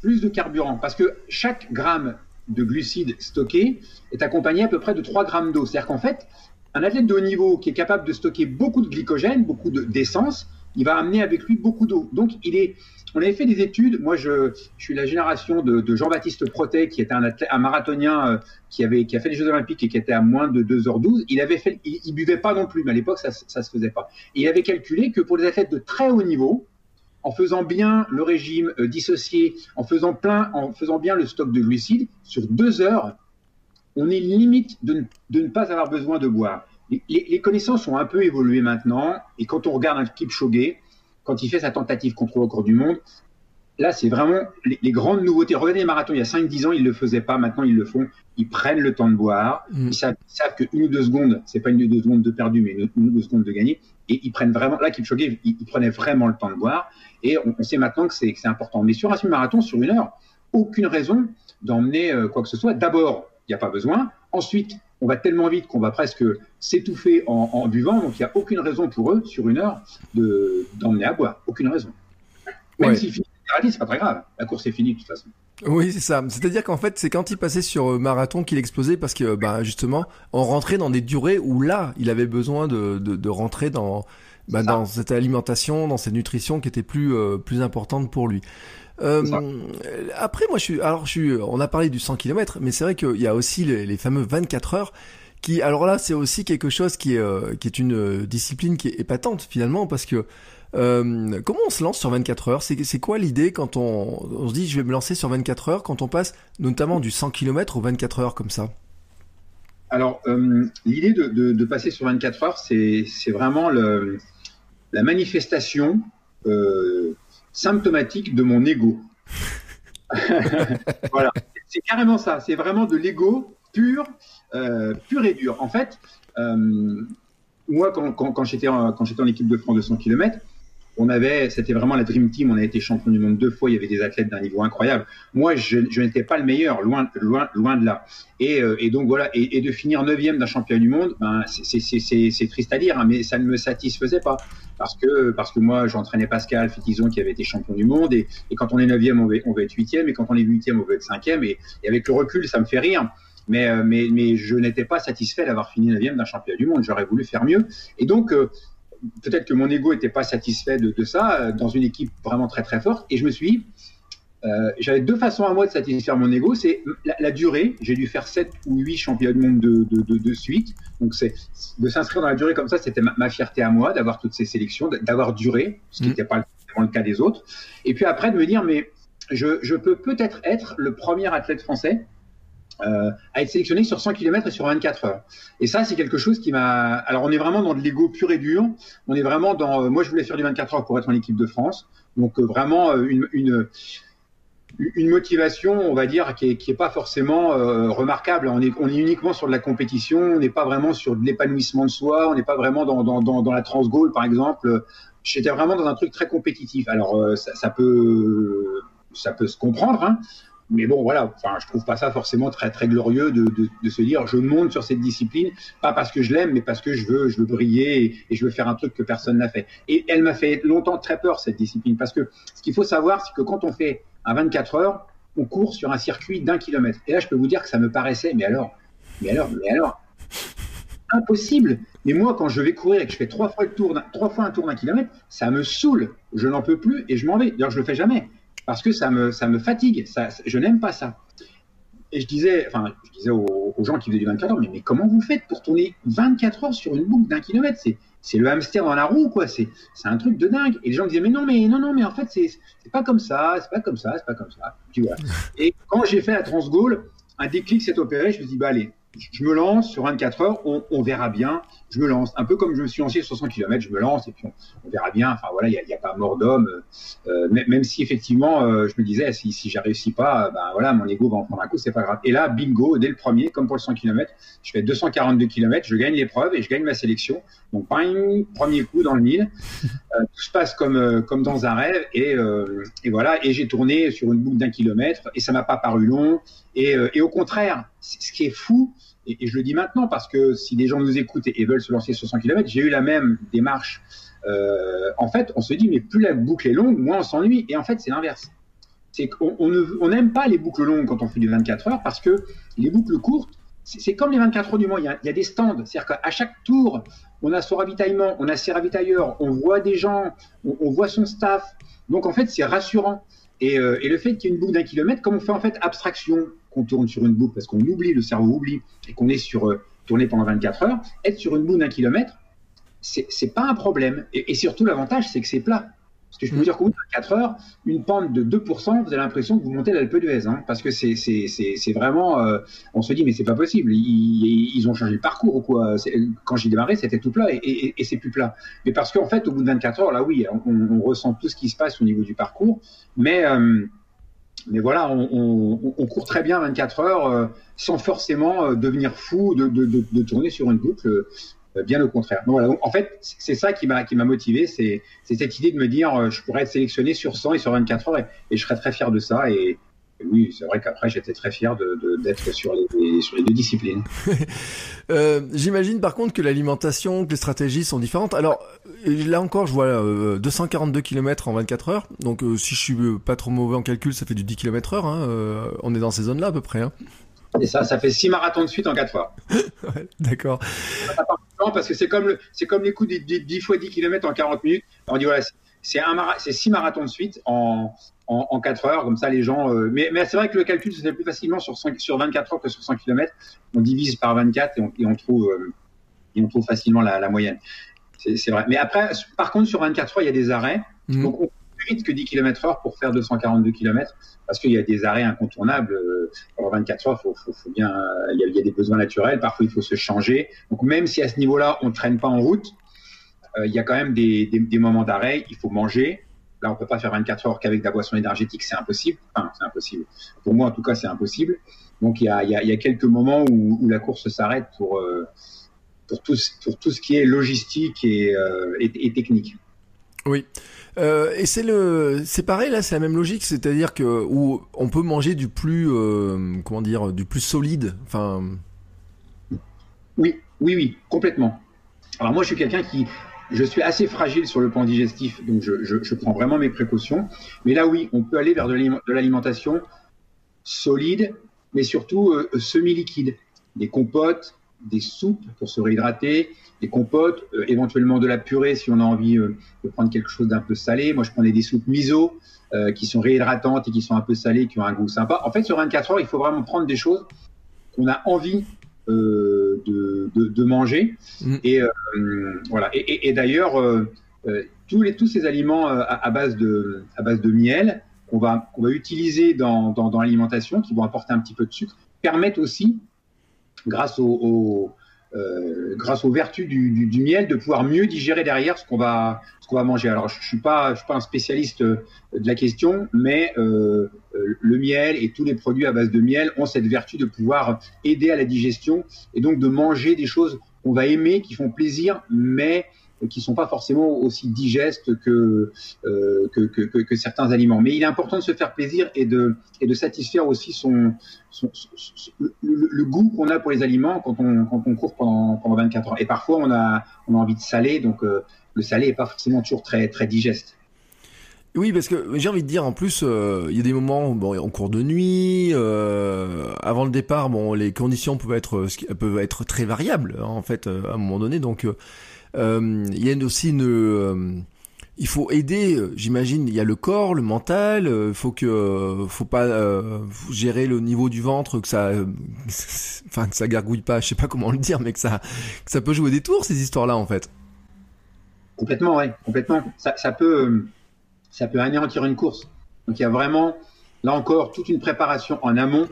plus de carburant. Parce que chaque gramme de glucides stocké est accompagné à peu près de 3 grammes d'eau. C'est-à-dire qu'en fait, un athlète de haut niveau qui est capable de stocker beaucoup de glycogène, beaucoup d'essence, il va amener avec lui beaucoup d'eau. Donc, il est, on avait fait des études. Moi, je, suis la génération de, Jean-Baptiste Protet, qui était un, athlète, un marathonien euh, qui avait, qui a fait les Jeux Olympiques et qui était à moins de 2h12. Il avait fait, il, buvait pas non plus, mais à l'époque, ça, ça se faisait pas. Il avait calculé que pour les athlètes de très haut niveau, en faisant bien le régime euh, dissocié, en faisant plein, en faisant bien le stock de glucides, sur deux heures, on est limite de ne pas avoir besoin de boire. Les, les, connaissances ont un peu évolué maintenant, et quand on regarde un Kipchoge, quand il fait sa tentative contre le record du monde, là, c'est vraiment les, grandes nouveautés. Regardez les marathons, il y a 5-10 ans, ils ne le faisaient pas. Maintenant, ils le font. Ils prennent le temps de boire. Mm. Ils, savent, qu'une ou deux secondes, c'est pas une ou deux secondes de perdu, mais une, ou deux secondes de gagner. Et ils prennent vraiment, là, Kipchoge, ils, ils prenaient vraiment le temps de boire. Et on, sait maintenant que c'est important. Mais sur un semi-marathon, sur une heure, aucune raison d'emmener euh, quoi que ce soit. D'abord, il n'y a pas besoin. Ensuite, on va tellement vite qu'on va presque s'étouffer en, buvant. Donc, il n'y a aucune raison pour eux, sur une heure, d'emmener à boire. Aucune raison. Même s'il finit c'est pas très grave. La course est finie de toute façon. Oui, c'est ça. C'est-à-dire qu'en fait, c'est quand il passait sur euh, marathon qu'il explosait parce que, bah, justement, on rentrait dans des durées où là, il avait besoin de, de, rentrer dans, bah, dans cette alimentation, dans cette nutrition qui était plus, euh, plus importante pour lui. Euh, après, moi, je suis, alors, je suis, on a parlé du 100 km, mais c'est vrai qu'il y a aussi les, les, fameux 24 heures qui, alors là, c'est aussi quelque chose qui est, euh, qui est une euh, discipline qui est épatante finalement parce que euh, comment on se lance sur 24 heures? C'est quoi l'idée quand on, on, se dit je vais me lancer sur 24 heures quand on passe notamment du 100 km aux 24 heures comme ça? Alors l'idée de, de, de, passer sur 24 heures, c'est vraiment le, la manifestation euh, symptomatique de mon ego. voilà, c'est carrément ça. C'est vraiment de l'ego pur, euh, pur et dur. En fait, euh, moi, quand, quand, quand j'étais en, en, équipe de France de 100 km, on avait, c'était vraiment la Dream Team. On a été champion du monde deux fois. Il y avait des athlètes d'un niveau incroyable. Moi, je, n'étais pas le meilleur, loin, loin, loin de là. Et, euh, donc voilà, et, de finir neuvième d'un championnat du monde, ben, c'est triste à dire, hein, mais ça ne me satisfaisait pas parce que parce que moi, j'entraînais Pascal Fitizon qui avait été champion du monde, et, quand on est neuvième, on va, on être huitième, et quand on est huitième, on va être cinquième. Et, et avec le recul, ça me fait rire. Mais, euh, mais, mais je n'étais pas satisfait d'avoir fini neuvième d'un championnat du monde. J'aurais voulu faire mieux. Et donc, euh, peut-être que mon ego n'était pas satisfait de, de, ça euh, dans une équipe vraiment très très forte. Et je me suis dit, euh, j'avais deux façons à moi de satisfaire mon ego. C'est la, durée. J'ai dû faire 7 ou 8 championnats du monde de, de, de suite. Donc, c'est de s'inscrire dans la durée comme ça, c'était ma, fierté à moi d'avoir toutes ces sélections, d'avoir duré, ce qui n'était mmh. pas le cas des autres. Et puis après, de me dire, mais je, je peux peut-être être le premier athlète français euh, à être sélectionné sur 100 km et sur 24 heures. Et ça, c'est quelque chose qui m'a. Alors, on est vraiment dans de l'ego pur et dur. On est vraiment dans. Euh, moi, je voulais faire du 24 heures pour être en équipe de France. Donc, euh, vraiment une, une, motivation, on va dire, qui est, qui est pas forcément remarquable. On est, uniquement sur de la compétition. On n'est pas vraiment sur de l'épanouissement de soi. On n'est pas vraiment dans, dans, dans, la Transgoal, par exemple. J'étais vraiment dans un truc très compétitif. Alors, ça, ça peut ça peut se comprendre, hein, mais bon, voilà, enfin, je trouve pas ça forcément très très glorieux de, de, se dire je monte sur cette discipline, pas parce que je l'aime, mais parce que je veux, je veux briller et, je veux faire un truc que personne n'a fait. Et elle m'a fait longtemps très peur cette discipline parce que ce qu'il faut savoir, c'est que quand on fait un 24 heures, on court sur un circuit d'un kilomètre. Et là, je peux vous dire que ça me paraissait, mais alors, mais alors, mais alors, impossible. Mais moi, quand je vais courir et que je fais trois fois trois fois un tour d'un kilomètre, ça me saoule. Je n'en peux plus et je m'en vais. D'ailleurs, je le fais jamais parce que ça me, ça me fatigue. Ça, je n'aime pas ça. Et je disais, enfin, je disais aux, gens qui faisaient du 24 heures, mais, mais, comment vous faites pour tourner 24 heures sur une boucle d'un kilomètre? C'est c'est le hamster dans la roue, quoi. C'est un truc de dingue. Et les gens disaient, mais non, mais non, non, mais en fait, c'est pas comme ça, c'est pas comme ça, c'est pas comme ça. Tu vois. Et quand j'ai fait la Transgoal, un déclic s'est opéré. Je me suis dit, bah allez, je me lance sur 24 heures, on, verra bien. Je me lance, un peu comme je me suis lancé sur 100 km, je me lance et puis on, verra bien. Enfin voilà, il n'y a, pas mort d'homme. Euh, même si effectivement, euh, je me disais, si, si j'y réussis pas, ben voilà, mon ego va en prendre un coup, c'est pas grave. Et là, bingo, dès le premier, comme pour le 100 km, je fais 242 km, je gagne l'épreuve et je gagne ma sélection. Donc, bang, premier coup dans le mille. Euh, tout se passe comme, euh, comme dans un rêve et, et voilà. Et j'ai tourné sur une boucle d'un kilomètre et ça m'a pas paru long. Et, et au contraire, ce qui est fou, et, je le dis maintenant parce que si des gens nous écoutent et, veulent se lancer sur 100 km, j'ai eu la même démarche. Euh, en fait, on se dit, mais plus la boucle est longue, moins on s'ennuie. Et en fait, c'est l'inverse. C'est qu'on on n'aime pas les boucles longues quand on fait du 24 heures parce que les boucles courtes, c'est comme les 24 heures du mois. Il y a, des stands. C'est-à-dire qu'à chaque tour, on a son ravitaillement, on a ses ravitailleurs, on voit des gens, on, on voit son staff. Donc en fait, c'est rassurant. Et, euh, et, le fait qu'il y ait une boucle d'un kilomètre, comme on fait en fait abstraction qu'on tourne sur une boucle parce qu'on oublie, le cerveau oublie, et qu'on est sur euh, tourné pendant 24 heures, être sur une boucle d'un kilomètre, c'est pas un problème. Et, et surtout, l'avantage, c'est que c'est plat. Parce que je peux vous dire qu'au bout de 4 heures, une pente de 2%, vous avez l'impression que vous montez l'Alpe d'Huez, hein, parce que c'est c'est vraiment, euh, on se dit mais c'est pas possible, ils, ils, ont changé le parcours ou quoi. Quand j'ai démarré, c'était tout plat et, et, et c'est plus plat. Mais parce qu'en fait, au bout de 24 heures, là oui, on, on, ressent tout ce qui se passe au niveau du parcours, mais euh, mais voilà, on, court très bien 24 heures euh, sans forcément euh, devenir fou de, de, de, tourner sur une boucle. Euh, bien au contraire. Donc, en fait, c'est ça qui m'a qui m'a motivé, c'est cette idée de me dire, je pourrais être sélectionné sur 100 et sur 24 heures, et, et je serais très fier de ça. Et, oui, c'est vrai qu'après, j'étais très fier d'être de, sur, les, sur les deux disciplines. euh, J'imagine par contre que l'alimentation, que les stratégies sont différentes. Alors là encore, je vois euh, 242 km en 24 heures. Donc euh, si je suis pas trop mauvais en calcul, ça fait du 10 km heure. Hein. Euh, on est dans ces zones-là à peu près. Hein. Et ça, ça fait 6 marathons de suite en 4 heures. ouais, D'accord parce que c'est comme le, c'est comme les coups de 10 fois 10 km en 40 minutes. On dit voilà, c'est six marathons de suite en, en, en 4 heures, comme ça les gens. Euh, mais, mais c'est vrai que le calcul se fait plus facilement sur, 5, sur 24 heures que sur 100 km. On divise par 24 et on, et on trouve, euh, et on trouve facilement la, la moyenne. C'est vrai. Mais après, par contre, sur 24 heures, il y a des arrêts. Mmh. Donc, on plus vite que 10 km heure pour faire 242 km parce qu'il y a des arrêts incontournables. Pendant 24 heures, faut, faut, faut bien, il y, a, il y, a, des besoins naturels. Parfois, il faut se changer. Donc, même si à ce niveau-là, on ne traîne pas en route, euh, il y a quand même des, des, des moments d'arrêt. Il faut manger. Là, on peut pas faire 24 heures qu'avec de la boisson énergétique, c'est impossible. Enfin, c'est impossible. Pour moi, en tout cas, c'est impossible. Donc, il y a, y a, y a quelques moments où, où la course s'arrête pour, euh, pour, tout, pour tout ce qui est logistique et, euh, et, et technique. Oui. Euh, et c'est le, c'est pareil là, c'est la même logique, c'est-à-dire que où on peut manger du plus, comment dire, du plus solide. Enfin. Oui, oui, oui, complètement. Alors moi, je suis quelqu'un qui, je suis assez fragile sur le plan digestif, donc je, prends vraiment mes précautions. Mais là, oui, on peut aller vers de l'alimentation solide, mais surtout euh, semi-liquide, des compotes, des soupes pour se réhydrater, des compotes, euh, éventuellement de la purée si on a envie euh, de prendre quelque chose d'un peu salé. Moi, je prenais des soupes miso qui sont réhydratantes et qui sont un peu salées, qui ont un goût sympa. En fait, sur 24 heures, il faut vraiment prendre des choses qu'on a envie de, de, de, manger. Mmh. Et voilà. Et, et, et d'ailleurs, tous, les, tous ces aliments à, à, base de, à base de miel qu'on va, va utiliser dans, dans, dans l'alimentation, qui vont apporter un petit peu de sucre, permettent aussi grâce au, au euh, grâce aux vertus du, du, du, miel, de pouvoir mieux digérer derrière ce qu'on va, ce qu'on va manger. Alors, je, je suis pas, je suis pas un spécialiste de la question, mais euh, le miel et tous les produits à base de miel ont cette vertu de pouvoir aider à la digestion et donc de manger des choses qu'on va aimer, qui font plaisir, mais qui sont pas forcément aussi digestes que, euh, que, que, que, certains aliments. Mais il est important de se faire plaisir et de, et de satisfaire aussi son, le, goût qu'on a pour les aliments quand on, quand on court pendant, pendant 24 heures. Et parfois, on a, on a envie de saler, donc euh, le salé est pas forcément toujours très, très digeste. Oui, parce que j'ai envie de dire, en plus, euh, il y a des moments, bon, en cours de nuit, euh, avant le départ, bon, les conditions peuvent être, peuvent être très variables, hein, en fait, à un moment donné. Donc, euh, il y a aussi une euh, il faut aider, j'imagine, il y a le corps, le mental, il faut que faut pas euh, gérer le niveau du ventre que ça enfin que ça gargouille pas, je sais pas comment le dire mais que ça ça peut jouer des tours ces histoires là en fait. Complètement ouais, complètement. Ça, ça peut ça peut anéantir une course. Donc il y a vraiment là encore toute une préparation en amont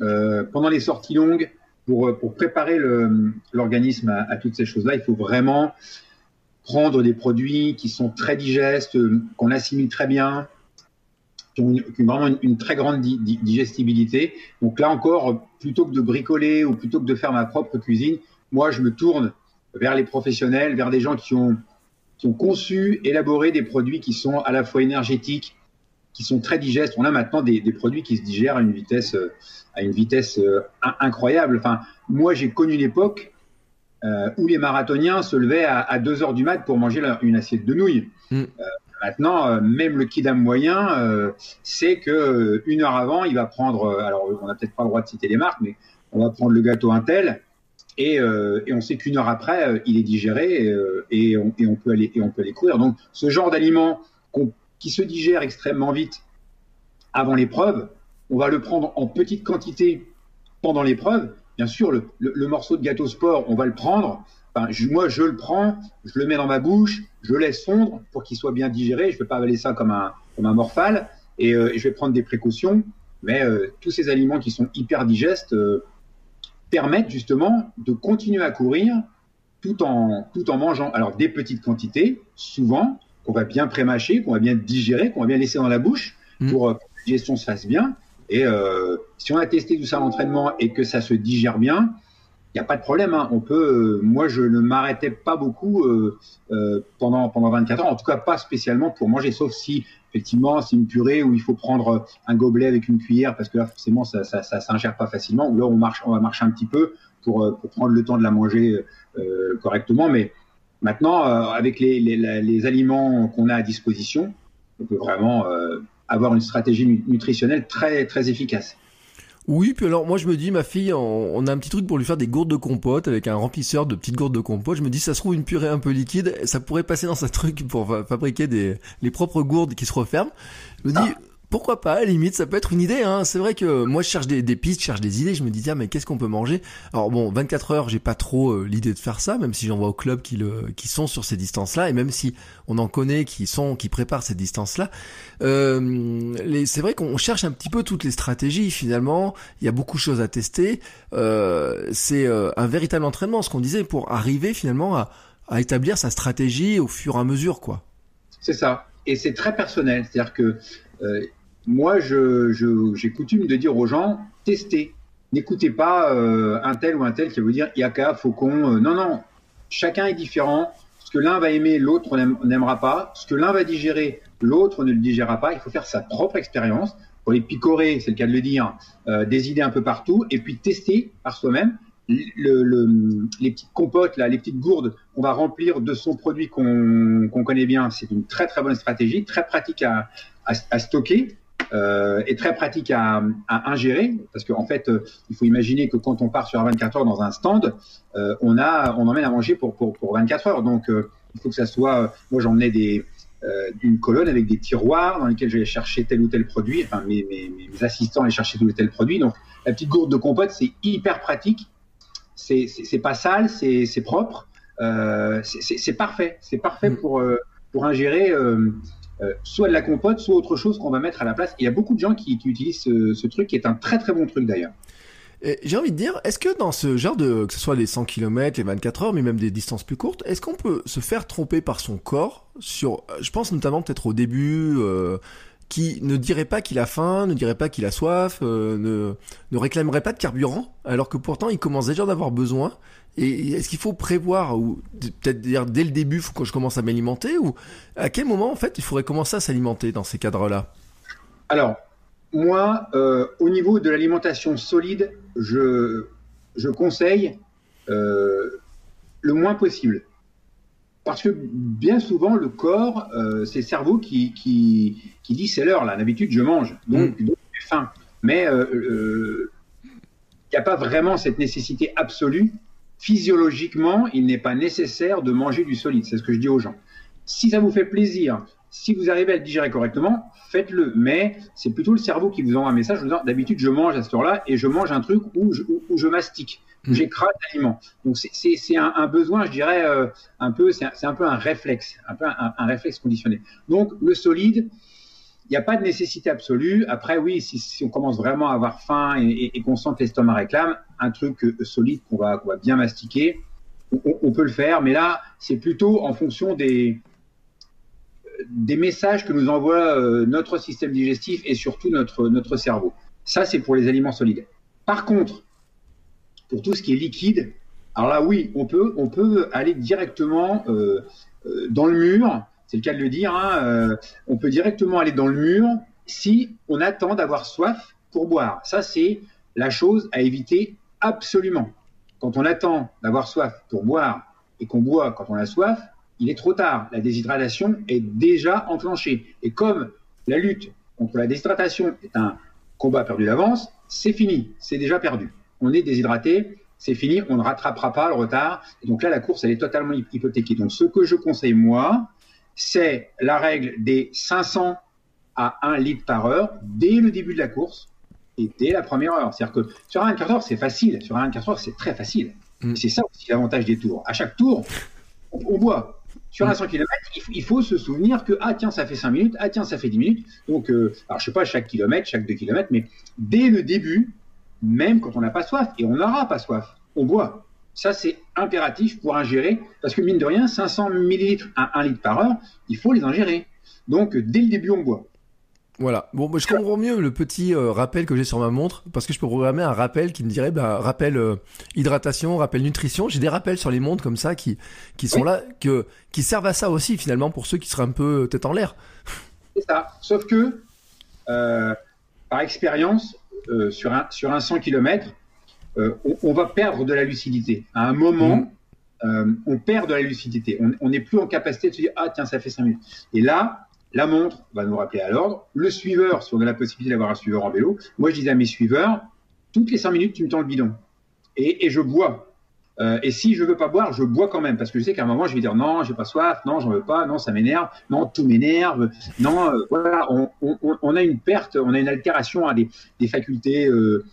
euh, pendant les sorties longues, pour, pour préparer l'organisme à, toutes ces choses-là, il faut vraiment prendre des produits qui sont très digestes, qu'on assimile très bien, qui ont, vraiment une, très grande di, di, digestibilité. Donc là encore, plutôt que de bricoler ou plutôt que de faire ma propre cuisine, moi je me tourne vers les professionnels, vers des gens qui ont conçu, élaboré des produits qui sont à la fois énergétiques, qui sont très digestes. On a maintenant des, des produits qui se digèrent à une vitesse, à une vitesse euh, incroyable. Enfin, moi, j'ai connu une époque euh, où les marathoniens se levaient à, à 2 heures du mat pour manger leur, une assiette de nouilles. Mm. Euh, maintenant, euh, même le kidam moyen euh, sait que une heure avant, il va prendre. alors, on n'a peut-être pas le droit de citer les marques, mais on va prendre le gâteau Intel. Et, et on sait qu'une heure après, il est digéré et, et, on, et, on, peut aller et on peut aller courir. Donc, ce genre d'aliment qui se digère extrêmement vite avant l'épreuve, on va le prendre en petite quantité pendant l'épreuve bien sûr, le, morceau de gâteau sport, on va le prendre. Moi, je le prends, je le mets dans ma bouche, je laisse fondre pour qu'il soit bien digéré. Je ne vais pas avaler ça comme un, comme un morphale et, je vais prendre des précautions. Mais tous ces aliments qui sont hyper digestes permettent justement de continuer à courir tout en, tout en mangeant. Alors, des petites quantités, souvent, qu'on va bien prémâcher, qu'on va bien digérer, qu'on va bien laisser dans la bouche mmh. pour, euh, que la digestion se fasse bien. Et euh, si on a testé tout ça à l'entraînement et que ça se digère bien, il n'y a pas de problème. Hein. On peut, euh, moi, je ne m'arrêtais pas beaucoup pendant, pendant 24 heures, en tout cas pas spécialement pour manger, sauf si effectivement c'est une purée où il faut prendre un gobelet avec une cuillère parce que là forcément ça ça, ça s'ingère pas facilement. Ou là on marche, on va marcher un petit peu pour, pour prendre le temps de la manger correctement, mais Maintenant, euh, avec les, les, les aliments qu'on a à disposition, on peut vraiment euh, avoir une stratégie nutritionnelle très, très efficace. Oui, puis alors moi je me dis, ma fille, on, a un petit truc pour lui faire des gourdes de compote avec un remplisseur de petites gourdes de compote. Je me dis, ça se trouve une purée un peu liquide, ça pourrait passer dans ce truc pour fabriquer des, les propres gourdes qui se referment. Je me dis, ah pourquoi pas, à la limite, ça peut être une idée. Hein. C'est vrai que moi, je cherche des, pistes, je cherche des idées. Je me dis, tiens, mais qu'est-ce qu'on peut manger? Alors bon, 24 heures, j'ai pas trop euh, l'idée de faire ça, même si j'en vois au club qui, le, qui sont sur ces distances-là, et même si on en connaît qui sont, qui préparent ces distances-là. Euh, c'est vrai qu'on cherche un petit peu toutes les stratégies. Finalement, il y a beaucoup de choses à tester. Euh, c'est euh, un véritable entraînement, ce qu'on disait, pour arriver finalement à, à établir sa stratégie au fur et à mesure, quoi. C'est ça. Et c'est très personnel. C'est-à-dire que euh, moi, j'ai coutume de dire aux gens, testez. N'écoutez pas euh, un tel ou un tel qui vous dire Yaka, Faucon. Euh, non, non. Chacun est différent. Ce que l'un va aimer, l'autre n'aimera pas. Ce que l'un va digérer, l'autre ne le digérera pas. Il faut faire sa propre expérience. Pour les picorer, c'est le cas de le dire, euh, des idées un peu partout. Et puis tester par soi-même. Le, les petites compotes, là, les petites gourdes qu'on va remplir de son produit qu'on connaît bien, c'est une très très bonne stratégie, très pratique à stocker euh, est très pratique à, à ingérer parce qu'en en fait, euh, il faut imaginer que quand on part sur 24 heures dans un stand, euh, on a, on emmène à manger pour pour, pour 24 heures. Donc, euh, il faut que ça soit. Moi, j'emmenais des euh, une colonne avec des tiroirs dans lesquels j'allais chercher tel ou tel produit. Enfin, mes, mes, mes assistants allaient chercher tel ou tel produit. Donc, la petite gourde de compote, c'est hyper pratique. C'est c'est pas sale, c'est c'est propre. Euh, c'est parfait. C'est parfait mmh. pour pour ingérer euh, soit de la compote, soit autre chose qu'on va mettre à la place. il y a beaucoup de gens qui, utilisent ce, truc, qui est un très très bon truc d'ailleurs. J'ai envie de dire, est-ce que dans ce genre de, que ce soit les 100 km, les 24 heures, mais même des distances plus courtes, est-ce qu'on peut se faire tromper par son corps sur, je pense notamment peut-être au début, euh, qui ne dirait pas qu'il a faim, ne dirait pas qu'il a soif, euh, ne, réclamerait pas de carburant, alors que pourtant il commence déjà d'avoir besoin. Et est-ce qu'il faut prévoir, ou peut-être dire dès le début, faut que je commence à m'alimenter, ou à quel moment en fait il faudrait commencer à s'alimenter dans ces cadres-là? Alors, moi, euh, au niveau de l'alimentation solide, je, je conseille euh, le moins possible. Parce que bien souvent, le corps, euh, c'est le cerveau qui, qui, qui dit c'est l'heure, là, d'habitude je mange, donc, mm. j'ai faim. Mais il n'y a pas vraiment cette nécessité absolue physiologiquement, il n'est pas nécessaire de manger du solide. C'est ce que je dis aux gens. Si ça vous fait plaisir, si vous arrivez à le digérer correctement, faites-le. Mais c'est plutôt le cerveau qui vous envoie un message. D'habitude, je mange à ce heure-là et je mange un truc où je, où, je mastique, mmh. J'écrase l'aliment. Donc c'est un, un, besoin, je dirais, euh, un peu, c'est un, peu un réflexe, un peu un, réflexe conditionné. Donc le solide, il n'y a pas de nécessité absolue. Après, oui, si, on commence vraiment à avoir faim et, qu'on sent que l'estomac réclame, un truc euh, solide qu'on va, bien mastiquer, on, peut le faire. Mais là, c'est plutôt en fonction des, messages que nous envoie euh, notre système digestif et surtout notre cerveau. Ça, c'est pour les aliments solides. Par contre, pour tout ce qui est liquide, alors là, oui, on peut, on peut aller directement euh, euh dans le mur c'est le cas de le dire, hein, euh, on peut directement aller dans le mur si on attend d'avoir soif pour boire. Ça, c'est la chose à éviter absolument. Quand on attend d'avoir soif pour boire et qu'on boit quand on a soif, il est trop tard. La déshydratation est déjà enclenchée. Et comme la lutte contre la déshydratation est un combat perdu d'avance, c'est fini, c'est déjà perdu. On est déshydraté, c'est fini, on ne rattrapera pas le retard. Et donc là, la course, elle est totalement hypothéquée. Donc ce que je conseille, moi, c'est la règle des 500 à 1 litre par heure dès le début de la course. et dès la première heure. C'est-à-dire que sur un 24 heures, c'est facile. Sur un 24 heures, c'est très facile. Mm. C'est ça aussi l'avantage des tours. À chaque tour, on, voit. Sur un 100 mm. km, il, faut se souvenir que, ah tiens, ça fait 5 minutes, ah tiens, ça fait 10 minutes. Donc, euh, alors je sais pas, chaque kilomètre, chaque 2 km, mais dès le début, même quand on n'a pas soif, et on n'aura pas soif, on boit. Ça, c'est impératif pour ingérer, parce que mine de rien, 500 millilitres à 1 litre par heure, il faut les ingérer. Donc, dès le début, on boit. Voilà. Bon, je comprends mieux le petit euh, rappel que j'ai sur ma montre parce que je peux programmer un rappel qui me dirait bah, rappel euh, hydratation, rappel nutrition. J'ai des rappels sur les montres comme ça qui qui sont là que qui servent à ça aussi finalement pour ceux qui seraient un peu euh, tête en l'air. C'est ça. Sauf que par expérience sur un sur un 100 km, on, va perdre de la lucidité. À un moment, mmh. on perd de la lucidité. On n'est plus en capacité de se dire ah tiens ça fait 5 minutes. Et là la montre va nous rappeler à l'ordre. Le suiveur, si on a la possibilité d'avoir un suiveur en vélo, moi je disais à mes suiveurs, toutes les cinq minutes, tu me tends le bidon. Et, je bois. Euh, et si je veux pas boire, je bois quand même parce que je sais qu'à un moment je vais dire non, j'ai pas soif, non, j'en veux pas, non, ça m'énerve, non, tout m'énerve, non, euh, voilà, on, a une perte, on a une altération à des, facultés, euh,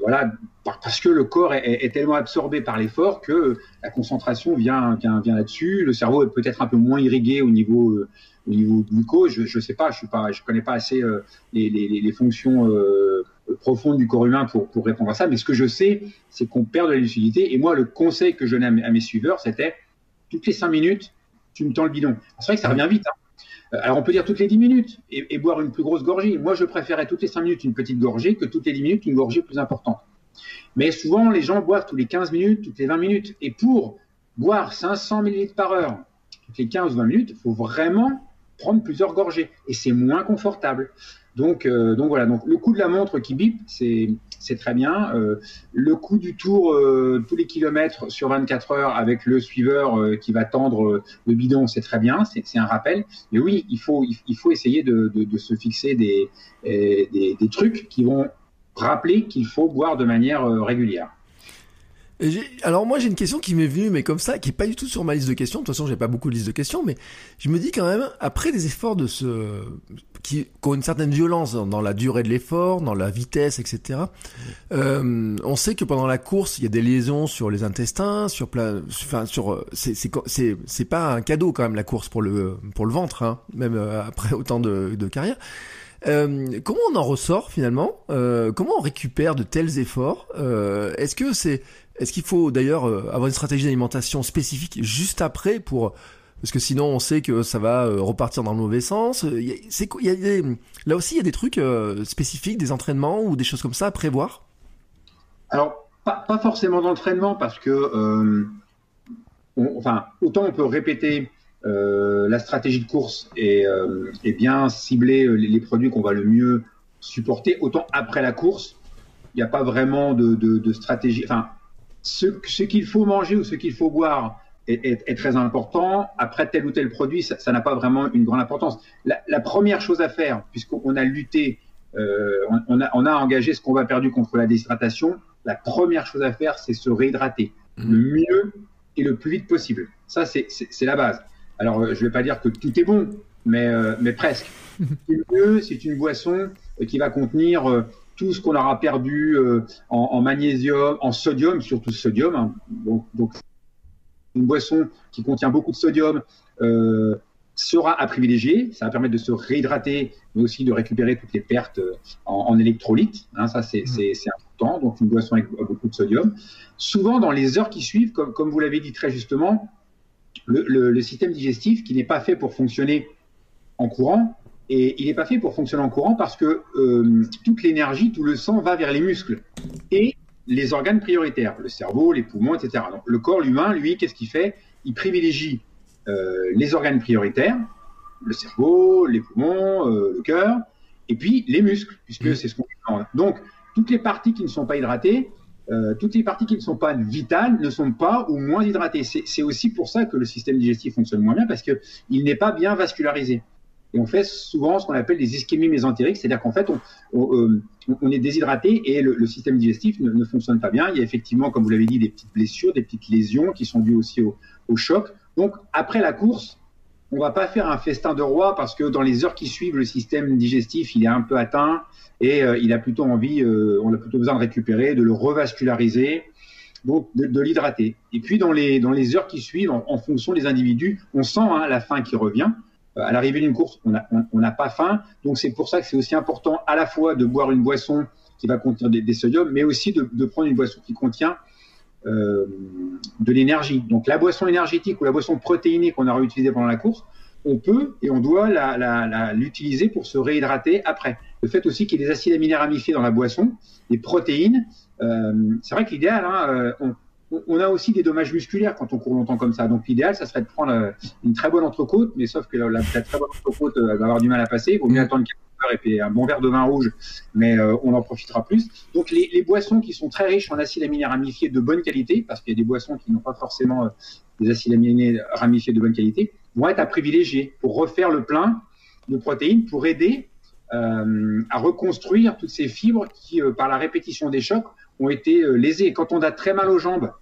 voilà, parce que le corps est, tellement absorbé par l'effort que la concentration vient, vient, vient là-dessus, le cerveau est peut-être un peu moins irrigué au niveau au niveau glucose, je ne sais pas, je suis pas, je connais pas assez les, les, fonctions profondes du corps humain pour, pour répondre à ça. Mais ce que je sais, c'est qu'on perd de la lucidité. Et moi, le conseil que je donnais à mes, suiveurs, c'était toutes les cinq minutes, tu me tends le bidon. C'est vrai que ça revient vite. Hein. Euh, alors on peut dire toutes les 10 minutes et, et, boire une plus grosse gorgée. Moi, je préférais toutes les 5 minutes une petite gorgée que toutes les 10 minutes une gorgée plus importante. Mais souvent, les gens boivent tous les 15 minutes, toutes les 20 minutes. Et pour boire 500 ml par heure toutes les 15 ou 20 minutes, il faut vraiment prendre plusieurs gorgées et c'est moins confortable. Donc, euh, donc voilà. Donc le coup de la montre qui bip, c'est très bien. Euh, le coup du tour euh, tous les kilomètres sur 24 heures avec le suiveur qui va tendre le bidon, c'est très bien. C'est un rappel. Mais oui, il faut il, faut essayer de, de, se fixer des, des, trucs qui vont rappeler qu'il faut boire de manière régulière alors moi j'ai une question qui m'est venue mais comme ça qui est pas du tout sur ma liste de questions. De toute façon j'ai pas beaucoup de liste de questions mais je me dis quand même après des efforts de ce qui, ont une certaine violence dans, la durée de l'effort, dans la vitesse, etc. Euh, on sait que pendant la course il y a des liaisons sur les intestins, sur plein, enfin sur c'est c'est pas un cadeau quand même la course pour le pour le ventre hein, même euh, après autant de, de carrière. Euh, comment on en ressort finalement? Comment on récupère de tels efforts? Est-ce que c'est, est-ce qu'il faut d'ailleurs avoir une stratégie d'alimentation spécifique juste après pour parce que sinon on sait que ça va euh, repartir dans le mauvais sens. Des, là aussi il y a des trucs spécifiques, des entraînements ou des choses comme ça à prévoir? Alors pas, pas forcément d'entraînement parce que enfin autant on peut répéter euh, la stratégie de course euh, bien cibler euh, les, produits qu'on va le mieux supporter. Autant après la course, il n'y a pas vraiment de, stratégie. Enfin, ce, qu'il faut manger ou ce qu'il faut boire est, très important. Après tel ou tel produit, ça n'a pas vraiment une grande importance. La, première chose à faire, puisqu'on a lutté, on, a, on, a, engagé ce qu'on va perdu contre la déshydratation, la première chose à faire, c'est se réhydrater mmh. le mieux et le plus vite possible. Ça, c'est la base. Alors, euh, je ne vais pas dire que tout est bon, mais, euh, mais presque. mieux, c'est une boisson euh, qui va contenir tout ce qu'on aura perdu en, magnésium, en sodium, surtout sodium. Hein. Donc, une boisson qui contient beaucoup de sodium sera à privilégier. Ça va permettre de se réhydrater, mais aussi de récupérer toutes les pertes en, électrolytes. Hein. ça, mmh. c'est important. Donc, une boisson avec beaucoup de sodium. Souvent, dans les heures qui suivent, comme, comme vous l'avez dit très justement, le, système digestif qui n'est pas fait pour fonctionner en courant. Et il n'est pas fait pour fonctionner en courant parce que euh, toute l'énergie, tout le sang va vers les muscles et les organes prioritaires, le cerveau, les poumons, etc. Donc, le corps humain, lui, qu'est-ce qu'il fait? Il privilégie euh, les organes prioritaires, le cerveau, les poumons, euh, le cœur, et puis les muscles, puisque mmh. c'est ce qu'on Donc, toutes les parties qui ne sont pas hydratées, euh, toutes les parties qui ne sont pas vitales ne sont pas ou moins hydratées. C'est aussi pour ça que le système digestif fonctionne moins bien parce qu'il n'est pas bien vascularisé. Et on fait souvent ce qu'on appelle des ischémies mésentériques, c'est-à-dire qu'en fait, on, euh, est déshydraté et le, système digestif ne, fonctionne pas bien. Il y a effectivement, comme vous l'avez dit, des petites blessures, des petites lésions qui sont dues aussi au, choc. Donc, après la course, on va pas faire un festin de roi parce que dans les heures qui suivent, le système digestif il est un peu atteint et euh, il a plutôt envie, euh, on a plutôt besoin de récupérer, de le revasculariser, donc de, l'hydrater. Et puis dans les dans les heures qui suivent, en, fonction des individus, on sent hein, la faim qui revient. Euh, à l'arrivée d'une course, on n'a pas faim, donc c'est pour ça que c'est aussi important à la fois de boire une boisson qui va contenir des, des sodiums, mais aussi de, prendre une boisson qui contient euh, de l'énergie. Donc la boisson énergétique ou la boisson protéinée qu'on a réutilisée pendant la course, on peut et on doit l'utiliser pour se réhydrater après. Le fait aussi qu'il y ait des acides aminés ramifiés dans la boisson, des protéines, euh, c'est vrai que l'idéal, hein, on, a aussi des dommages musculaires quand on court longtemps comme ça. Donc l'idéal, ça serait de prendre une très bonne entrecôte, mais sauf que la, très bonne entrecôte va avoir du mal à passer. Il vaut mieux attendre et puis un bon verre de vin rouge, mais euh, on en profitera plus. Donc les, les, boissons qui sont très riches en acides aminés ramifiés de bonne qualité, parce qu'il y a des boissons qui n'ont pas forcément euh, des acides aminés ramifiés de bonne qualité, vont être à privilégier pour refaire le plein de protéines, pour aider euh, à reconstruire toutes ces fibres qui, euh, par la répétition des chocs, ont été lésées. Quand on a très mal aux jambes,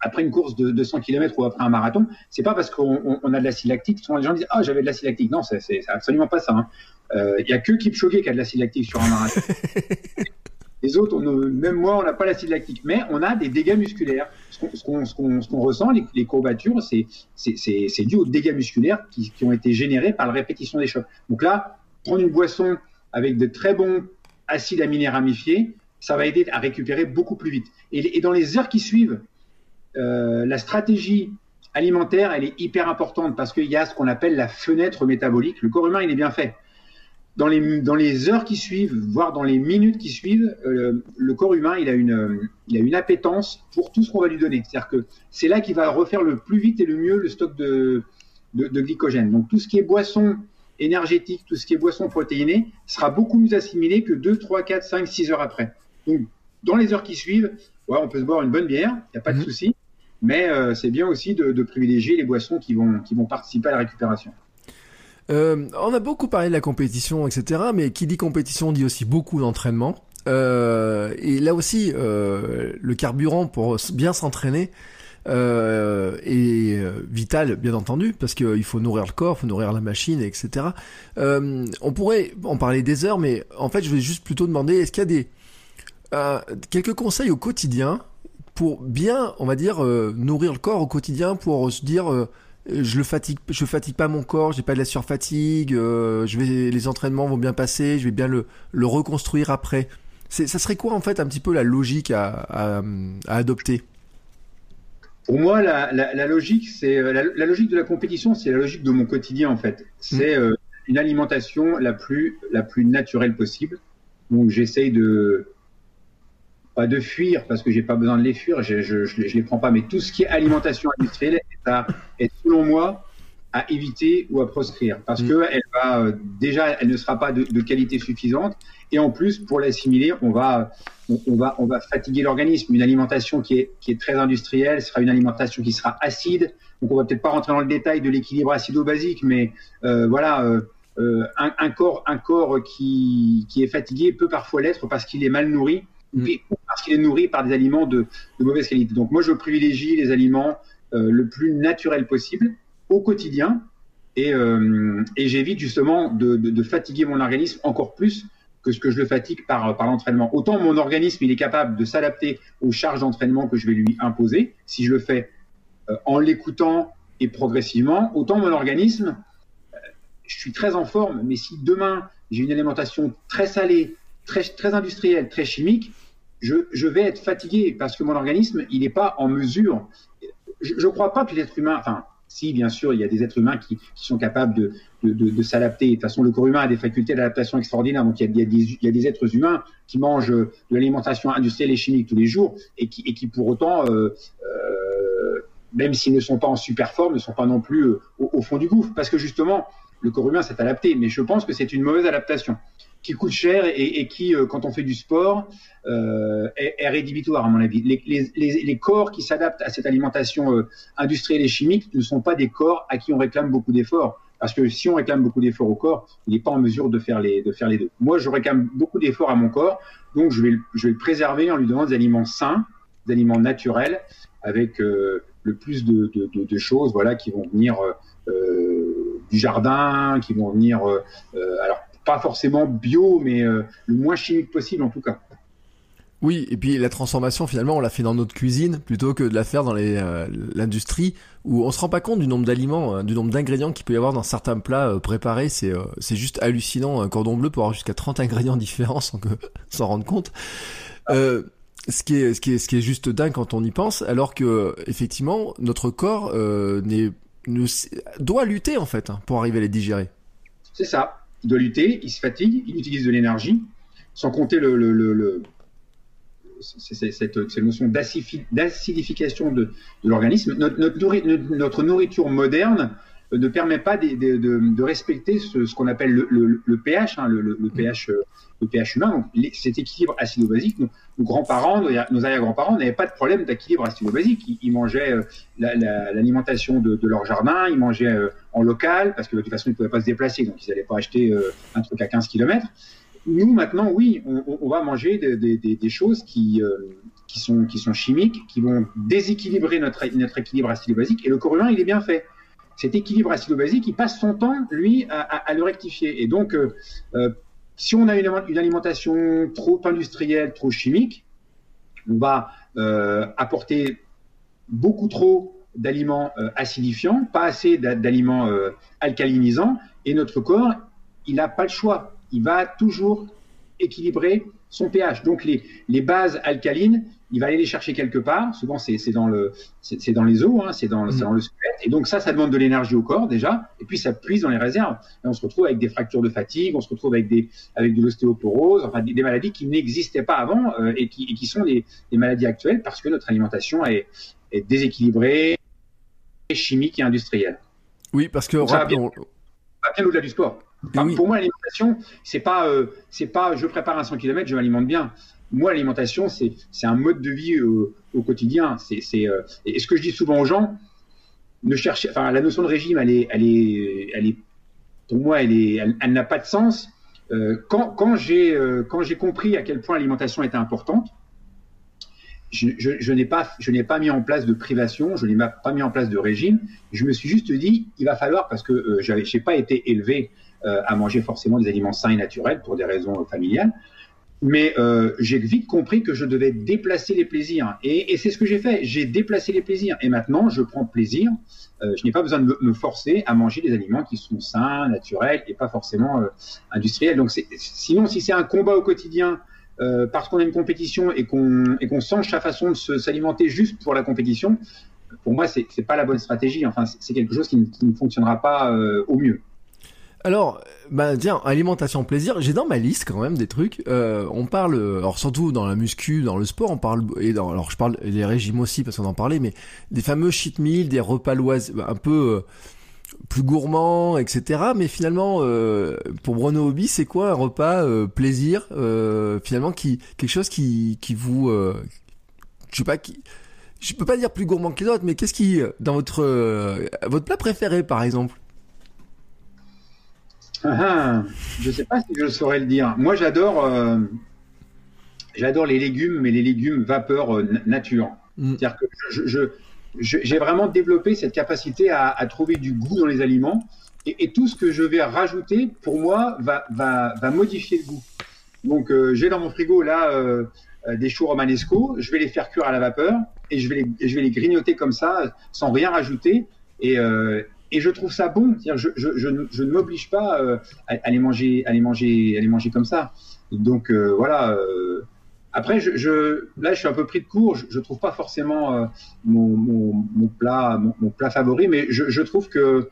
après une course de 200 km ou après un marathon, c'est pas parce qu'on on a de l'acide lactique. Souvent les gens disent ah j'avais de l'acide lactique. Non, c'est absolument pas ça. Hein. Il hein. y a que Kipchoge qui a de l'acide lactique sur un marathon. les autres, même moi, on n'a pas l'acide lactique, mais on a des dégâts musculaires. Ce qu'on ressent, les, courbatures, c'est dû aux dégâts musculaires qui, qui, ont été générés par la répétition des chocs. Donc là, prendre une boisson avec de très bons acides aminés ramifiés, ça va aider à récupérer beaucoup plus vite. Et, dans les heures qui suivent, euh, la stratégie alimentaire, elle est hyper importante parce qu'il y a ce qu'on appelle la fenêtre métabolique. Le corps humain, il est bien fait. Dans les, heures qui suivent, voire dans les minutes qui suivent, euh, le corps humain, il a une, il a une appétence pour tout ce qu'on va lui donner. C'est-à-dire que c'est là qu'il va refaire le plus vite et le mieux le stock de, de, glycogène. Donc tout ce qui est boisson énergétique, tout ce qui est boisson protéinée, sera beaucoup mieux assimilé que 2, 3, 4, 5, 6 heures après. Donc dans les heures qui suivent, ouais, on peut se boire une bonne bière, il n'y a pas de mhm. souci mais euh, c'est bien aussi de, privilégier les boissons qui vont, qui vont participer à la récupération. Euh, on a beaucoup parlé de la compétition, etc. Mais qui dit compétition dit aussi beaucoup d'entraînement. Euh, et là aussi, le carburant pour bien s'entraîner est vital, bien entendu, parce qu'il faut nourrir le corps, il faut nourrir la machine, etc. on pourrait en parler des heures, mais en fait, je vais juste plutôt demander, est-ce qu'il y a des quelques conseils au quotidien pour bien, on va dire, euh, nourrir le corps au quotidien, pour se dire, euh, je le fatigue, je fatigue pas mon corps, j'ai pas de la surfatigue, euh, je vais, les entraînements vont bien passer, je vais bien le, reconstruire après. Ça serait quoi en fait un petit peu la logique à, adopter? Pour moi, la, logique, c'est la, logique de la compétition, c'est la logique de mon quotidien en fait. C'est une alimentation la plus la plus naturelle possible. Donc j'essaye de pas de fuir parce que j'ai pas besoin de les fuir, je, je, je, les prends pas, mais tout ce qui est alimentation industrielle est, à, est selon moi à éviter ou à proscrire parce mm. que elle va euh, déjà, elle ne sera pas de, de qualité suffisante et en plus pour l'assimiler, on va on, va on va fatiguer l'organisme. Une alimentation qui est qui est très industrielle sera une alimentation qui sera acide. Donc on va peut-être pas rentrer dans le détail de l'équilibre acido-basique, mais euh, voilà. Euh un, un, corps, un corps qui, qui est fatigué peut parfois l'être parce qu'il est mal nourri Mm. parce qu'il est nourri par des aliments de, mauvaise qualité. Donc moi, je privilégie les aliments euh, le plus naturel possible au quotidien et, euh, j'évite justement de, fatiguer mon organisme encore plus que ce que je le fatigue par, l'entraînement. Autant mon organisme, il est capable de s'adapter aux charges d'entraînement que je vais lui imposer, si je le fais euh, en l'écoutant et progressivement, autant mon organisme, je suis très en forme, mais si demain j'ai une alimentation très salée, très industrielle, très chimique, je, vais être fatigué parce que mon organisme, il n'est pas en mesure. Je ne crois pas que l'être humain, enfin, si, bien sûr, il y a des êtres humains qui, sont capables de, s'adapter. De toute façon, le corps humain a des facultés d'adaptation extraordinaires. Donc, il y, a, des, êtres humains qui mangent de l'alimentation industrielle et chimique tous les jours et qui, pour autant, euh, euh, même s'ils ne sont pas en super forme, ne sont pas non plus euh, au, fond du gouffre. Parce que justement, le corps humain s'est adapté. Mais je pense que c'est une mauvaise adaptation qui coûte cher et, qui, euh, quand on fait du sport, euh, est, rédhibitoire à mon avis. Les, corps qui s'adaptent à cette alimentation euh, industrielle et chimique ne sont pas des corps à qui on réclame beaucoup d'efforts. Parce que si on réclame beaucoup d'efforts au corps, il n'est pas en mesure de faire les, de faire les deux. Moi, je réclame beaucoup d'efforts à mon corps, donc je vais, je vais le préserver en lui donnant des aliments sains, des aliments naturels, avec le plus de, de, choses voilà, qui vont venir du jardin, qui vont venir, alors pas forcément bio, mais le moins chimique possible en tout cas. Oui, et puis la transformation finalement on la fait dans notre cuisine plutôt que de la faire dans l'industrie où on se rend pas compte du nombre d'aliments, du nombre d'ingrédients qu'il peut y avoir dans certains plats préparés. C'est c'est juste hallucinant. Un cordon bleu peut avoir jusqu'à 30 ingrédients différents sans que s'en rendre compte. Euh, ce qui est ce qui est ce qui est juste dingue quand on y pense, alors que effectivement notre corps euh, n'est ne, doit lutter en fait hein, pour arriver à les digérer. C'est ça. Il doit lutter, il se fatigue, il utilise de l'énergie, sans compter cette, notion d'acidification de, l'organisme. Notre, nourriture moderne ne permet pas de, respecter ce, qu'on appelle le, le, pH, hein, le, pH, le pH humain. Cet équilibre acido-basique, nos, grands-parents, nos, arrière-grands-parents n'avaient pas de problème d'équilibre acido-basique. Ils, mangeaient euh, l'alimentation de, leur jardin, ils mangeaient euh, en local, parce que de toute façon, ils ne pouvaient pas se déplacer, donc ils n'allaient pas acheter euh, un truc à 15 km. Nous, maintenant, oui, on, va manger des, choses qui, qui, sont, qui sont chimiques, qui vont déséquilibrer notre, notre équilibre acido-basique, et le corps humain, il est bien fait cet équilibre acido-basique, il passe son temps, lui, à, le rectifier. Et donc, euh, euh, si on a une, alimentation trop industrielle, trop chimique, on va euh, apporter beaucoup trop d'aliments acidifiants, pas assez d'aliments alcalinisants, et notre corps, il n'a pas le choix. Il va toujours équilibrer son pH. Donc les, les bases alcalines, il va aller les chercher quelque part. Souvent, c'est dans, le, dans les os, hein, c'est dans, mm. dans, le squelette. Et donc ça, ça demande de l'énergie au corps déjà. Et puis ça puise dans les réserves. Et on se retrouve avec des fractures de fatigue, on se retrouve avec, des, avec de l'ostéoporose, enfin des, maladies qui n'existaient pas avant euh, et, qui, et, qui, sont des, des, maladies actuelles parce que notre alimentation est, est déséquilibrée, chimique et industrielle. Oui, parce que... ça va bien, au-delà du sport. Pour moi, l'alimentation, c'est pas, euh, c'est pas, je prépare un 100 km, je m'alimente bien moi, l'alimentation, c'est un mode de vie euh, au quotidien. C'est euh, et ce que je dis souvent aux gens, ne cherchez, enfin, la notion de régime, elle est, elle est, elle est, pour moi, elle est, elle, n'a pas de sens. Euh, quand quand j'ai quand j'ai compris à quel point l'alimentation était importante, je, je, je n'ai pas je n'ai pas mis en place de privation, je n'ai pas mis en place de régime. Je me suis juste dit, il va falloir parce que j'avais, j'ai pas été élevé à manger forcément des aliments sains et naturels pour des raisons familiales. Mais euh, j'ai vite compris que je devais déplacer les plaisirs. Et, c'est ce que j'ai fait. J'ai déplacé les plaisirs. Et maintenant, je prends plaisir. Euh, je n'ai pas besoin de me, forcer à manger des aliments qui sont sains, naturels et pas forcément euh, industriels. Donc, sinon, si c'est un combat au quotidien, euh, parce qu'on a une compétition et qu'on change sa façon de s'alimenter juste pour la compétition, pour moi, c'est pas la bonne stratégie. Enfin, c'est quelque chose qui, ne fonctionnera pas euh, au mieux. Alors, bah tiens, alimentation plaisir, j'ai dans ma liste quand même des trucs. Euh, on parle, alors surtout dans la muscu, dans le sport, on parle et dans, alors je parle des régimes aussi parce qu'on en parlait, mais des fameux cheat meals, des repas loisirs, un peu euh, plus gourmands, etc. Mais finalement, euh, pour Bruno Hobby, c'est quoi un repas euh, plaisir Finalement, qui quelque chose qui qui vous, je sais pas qui. Je peux pas dire plus gourmand que les autres, mais qu'est-ce qui, dans votre votre plat préféré, par exemple? Je ne sais pas si je saurais le dire. Moi, j'adore, euh, j'adore les légumes, mais les légumes vapeur euh, nature. Mm. C'est-à-dire que je, j'ai vraiment développé cette capacité à, trouver du goût dans les aliments. Et, tout ce que je vais rajouter, pour moi, va, va, va modifier le goût. Donc, euh, j'ai dans mon frigo là des choux romanesco. Je vais les faire cuire à la vapeur et je vais les, je vais les grignoter comme ça, sans rien rajouter. Et, et je trouve ça bon. Je, je, je, je, ne m'oblige pas euh, à, les manger, à les manger, à les manger comme ça. Donc euh, voilà. Euh, après, je, là, je suis un peu pris de court. Je, ne trouve pas forcément mon, mon, plat, mon, plat favori, mais je, trouve que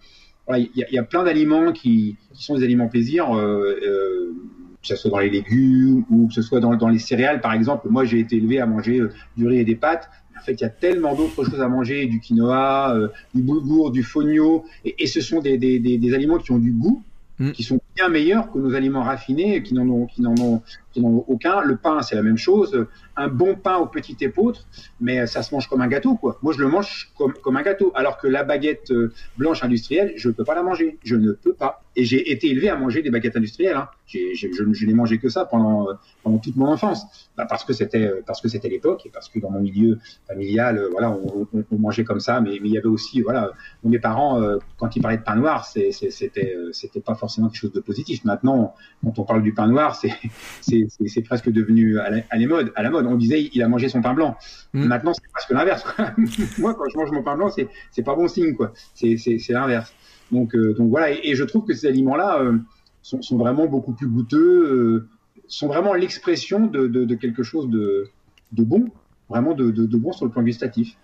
il y, y, a plein d'aliments qui, qui, sont des aliments plaisir, que ce soit dans les légumes ou que ce soit dans, dans les céréales, par exemple. Moi, j'ai été élevé à manger du riz et des pâtes. En fait, il y a tellement d'autres choses à manger, du quinoa, euh, du boulgour, du fonio, et, ce sont des, des, des, aliments qui ont du goût, mm. qui sont bien meilleurs que nos aliments raffinés, qui n'en ont, qui n'en ont, aucun. Le pain, c'est la même chose. Un bon pain au petit épeautre, mais ça se mange comme un gâteau, quoi. Moi, je le mange comme, comme un gâteau. Alors que la baguette euh, blanche industrielle, je ne peux pas la manger. Je ne peux pas. Et j'ai été élevé à manger des baguettes industrielles. Hein. je, je n'ai mangé que ça pendant, euh, pendant toute mon enfance. Bah, parce que c'était euh, parce que c'était l'époque et parce que dans mon milieu familial, voilà, on, mangeait comme ça. Mais, mais, il y avait aussi, voilà, mes parents, quand ils parlaient de pain noir, c'était c'était pas forcément quelque chose de positif. Maintenant, quand on parle du pain noir, c'est c'est presque devenu à la, à. À la mode, on disait il a mangé son pain blanc. Hmm. Maintenant, c'est presque l'inverse. Moi, quand je mange mon pain blanc, c'est c'est pas bon signe, quoi. C'est l'inverse. Donc euh, donc voilà. Et, je trouve que ces aliments-là euh, sont, sont, vraiment beaucoup plus goûteux, euh, sont vraiment l'expression de, de, de, quelque chose de, de bon, vraiment de, de, bon sur le plan gustatif.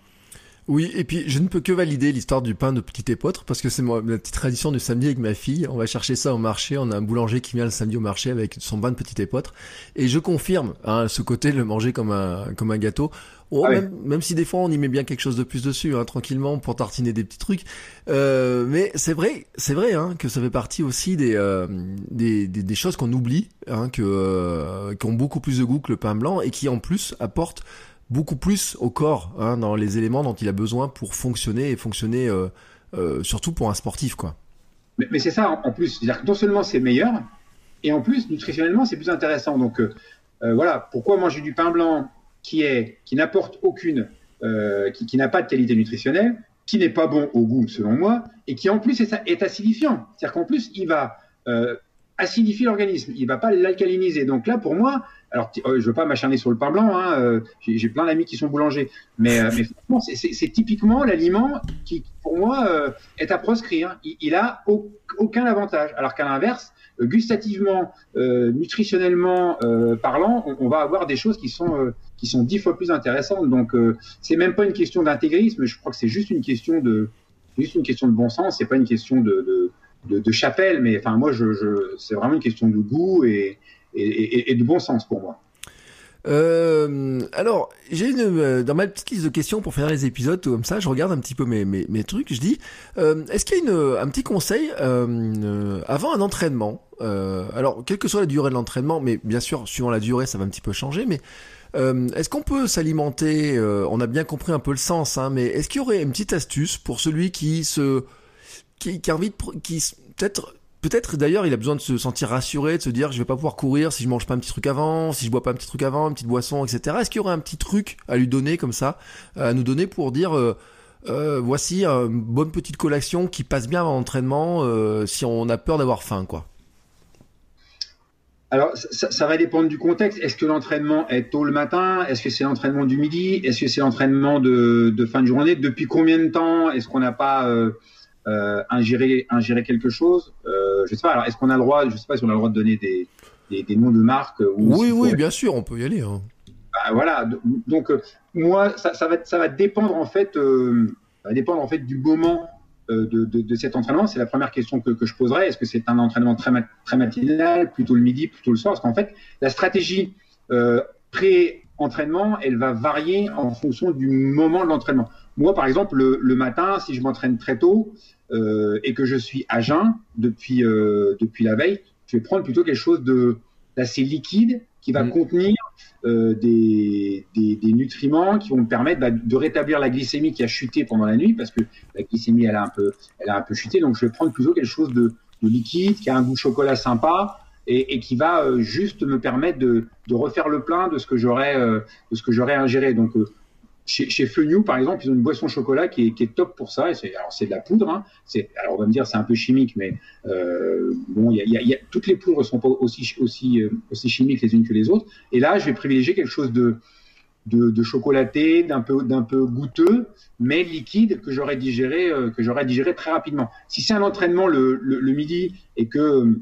Oui, et puis je ne peux que valider l'histoire du pain de petit épeautre parce que c'est ma petite tradition du samedi avec ma fille. On va chercher ça au marché. On a un boulanger qui vient le samedi au marché avec son pain de petit épeautre. Et je confirme hein, ce côté de le manger comme un comme un gâteau. Oh, ah même, même, si des fois on y met bien quelque chose de plus dessus, hein, tranquillement pour tartiner des petits trucs. Euh, mais c'est vrai, c'est vrai hein, que ça fait partie aussi des euh, des, des, des, choses qu'on oublie, hein, que euh, qui ont beaucoup plus de goût que le pain blanc et qui en plus apportent beaucoup plus au corps hein, dans les éléments dont il a besoin pour fonctionner et fonctionner euh, euh, surtout pour un sportif quoi. Mais, c'est ça en plus, c'est-à-dire que non seulement c'est meilleur et en plus nutritionnellement c'est plus intéressant. Donc euh, voilà, pourquoi manger du pain blanc qui est qui n'apporte aucune, qui, n'a pas de qualité nutritionnelle, qui n'est pas bon au goût selon moi et qui en plus est, est acidifiant. C'est-à-dire qu'en plus il va acidifier l'organisme, il va pas l'alcaliniser. Donc là pour moi alors, euh, je veux pas m'acharner sur le pain blanc. Hein, euh, J'ai plein d'amis qui sont boulangers, mais, euh, mais c'est typiquement l'aliment qui, pour moi, est à proscrire. Il, il a aucun avantage. Alors qu'à l'inverse, gustativement, nutritionnellement parlant, on, va avoir des choses qui sont qui sont dix fois plus intéressantes. Donc, c'est même pas une question d'intégrisme. Je crois que c'est juste une question de juste une question de bon sens. C'est pas une question de, de, de, chapelle, mais enfin moi, je, je c'est vraiment une question de goût et et, de bon sens pour moi. Euh, alors, j'ai euh, dans ma petite liste de questions pour faire les épisodes comme ça, je regarde un petit peu mes, mes, trucs. Je dis, euh, est-ce qu'il y a une, un petit conseil avant un entraînement Alors, quelle que soit la durée de l'entraînement, mais bien sûr, suivant la durée, ça va un petit peu changer. Mais est-ce qu'on peut s'alimenter On a bien compris un peu le sens, hein, mais est-ce qu'il y aurait une petite astuce pour celui qui se qui, qui a envie de, qui peut-être Peut-être d'ailleurs il a besoin de se sentir rassuré, de se dire je vais pas pouvoir courir si je mange pas un petit truc avant, si je bois pas un petit truc avant, une petite boisson, etc. Est-ce qu'il y aurait un petit truc à lui donner comme ça, à nous donner pour dire euh, euh, voici une bonne petite collation qui passe bien avant l'entraînement euh, si on a peur d'avoir faim quoi? Alors, ça, va dépendre du contexte. Est-ce que l'entraînement est tôt le matin? Est-ce que c'est l'entraînement du midi? Est-ce que c'est l'entraînement de, fin de journée? Depuis combien de temps Est-ce qu'on n'a pas euh, ingérer quelque chose? Euh, je sais pas. Alors, est-ce qu'on a le droit Je sais pas si on a le droit de donner des, des, des noms de marques. oui, oui, bien sûr, on peut y aller. Hein. Bah, voilà. Donc, euh, moi, ça, ça, va, ça va dépendre en fait, euh, ça va dépendre en fait du moment euh, de, de, de, cet entraînement. C'est la première question que, que je poserai. Est-ce que c'est un entraînement très, très matinal, plutôt le midi, plutôt le soir? Parce qu'en fait, la stratégie pré-entraînement, elle va varier en fonction du moment de l'entraînement. Moi, par exemple, le, le matin, si je m'entraîne très tôt, euh, et que je suis à jeun depuis, euh, depuis la veille, je vais prendre plutôt quelque chose de d'assez liquide qui va mm. contenir euh, des, des, des, nutriments qui vont me permettre bah, de rétablir la glycémie qui a chuté pendant la nuit parce que la glycémie elle a un peu elle a un peu chuté donc je vais prendre plutôt quelque chose de, de liquide qui a un goût chocolat sympa et, et qui va euh, juste me permettre de, de refaire le plein de ce que j'aurais euh, de ce que j'aurais ingéré donc chez, chez par exemple, ils ont une boisson chocolat qui est, top pour ça. C'est, alors, c'est de la poudre. Hein. Alors, on va me dire, c'est un peu chimique, mais euh, bon, toutes les poudres sont pas euh, aussi chimiques les unes que les autres. Et là, je vais privilégier quelque chose de, chocolaté, d'un peu, goûteux, mais liquide que j'aurais digéré, euh, que j'aurais digéré très rapidement. Si c'est un entraînement le, midi et que euh,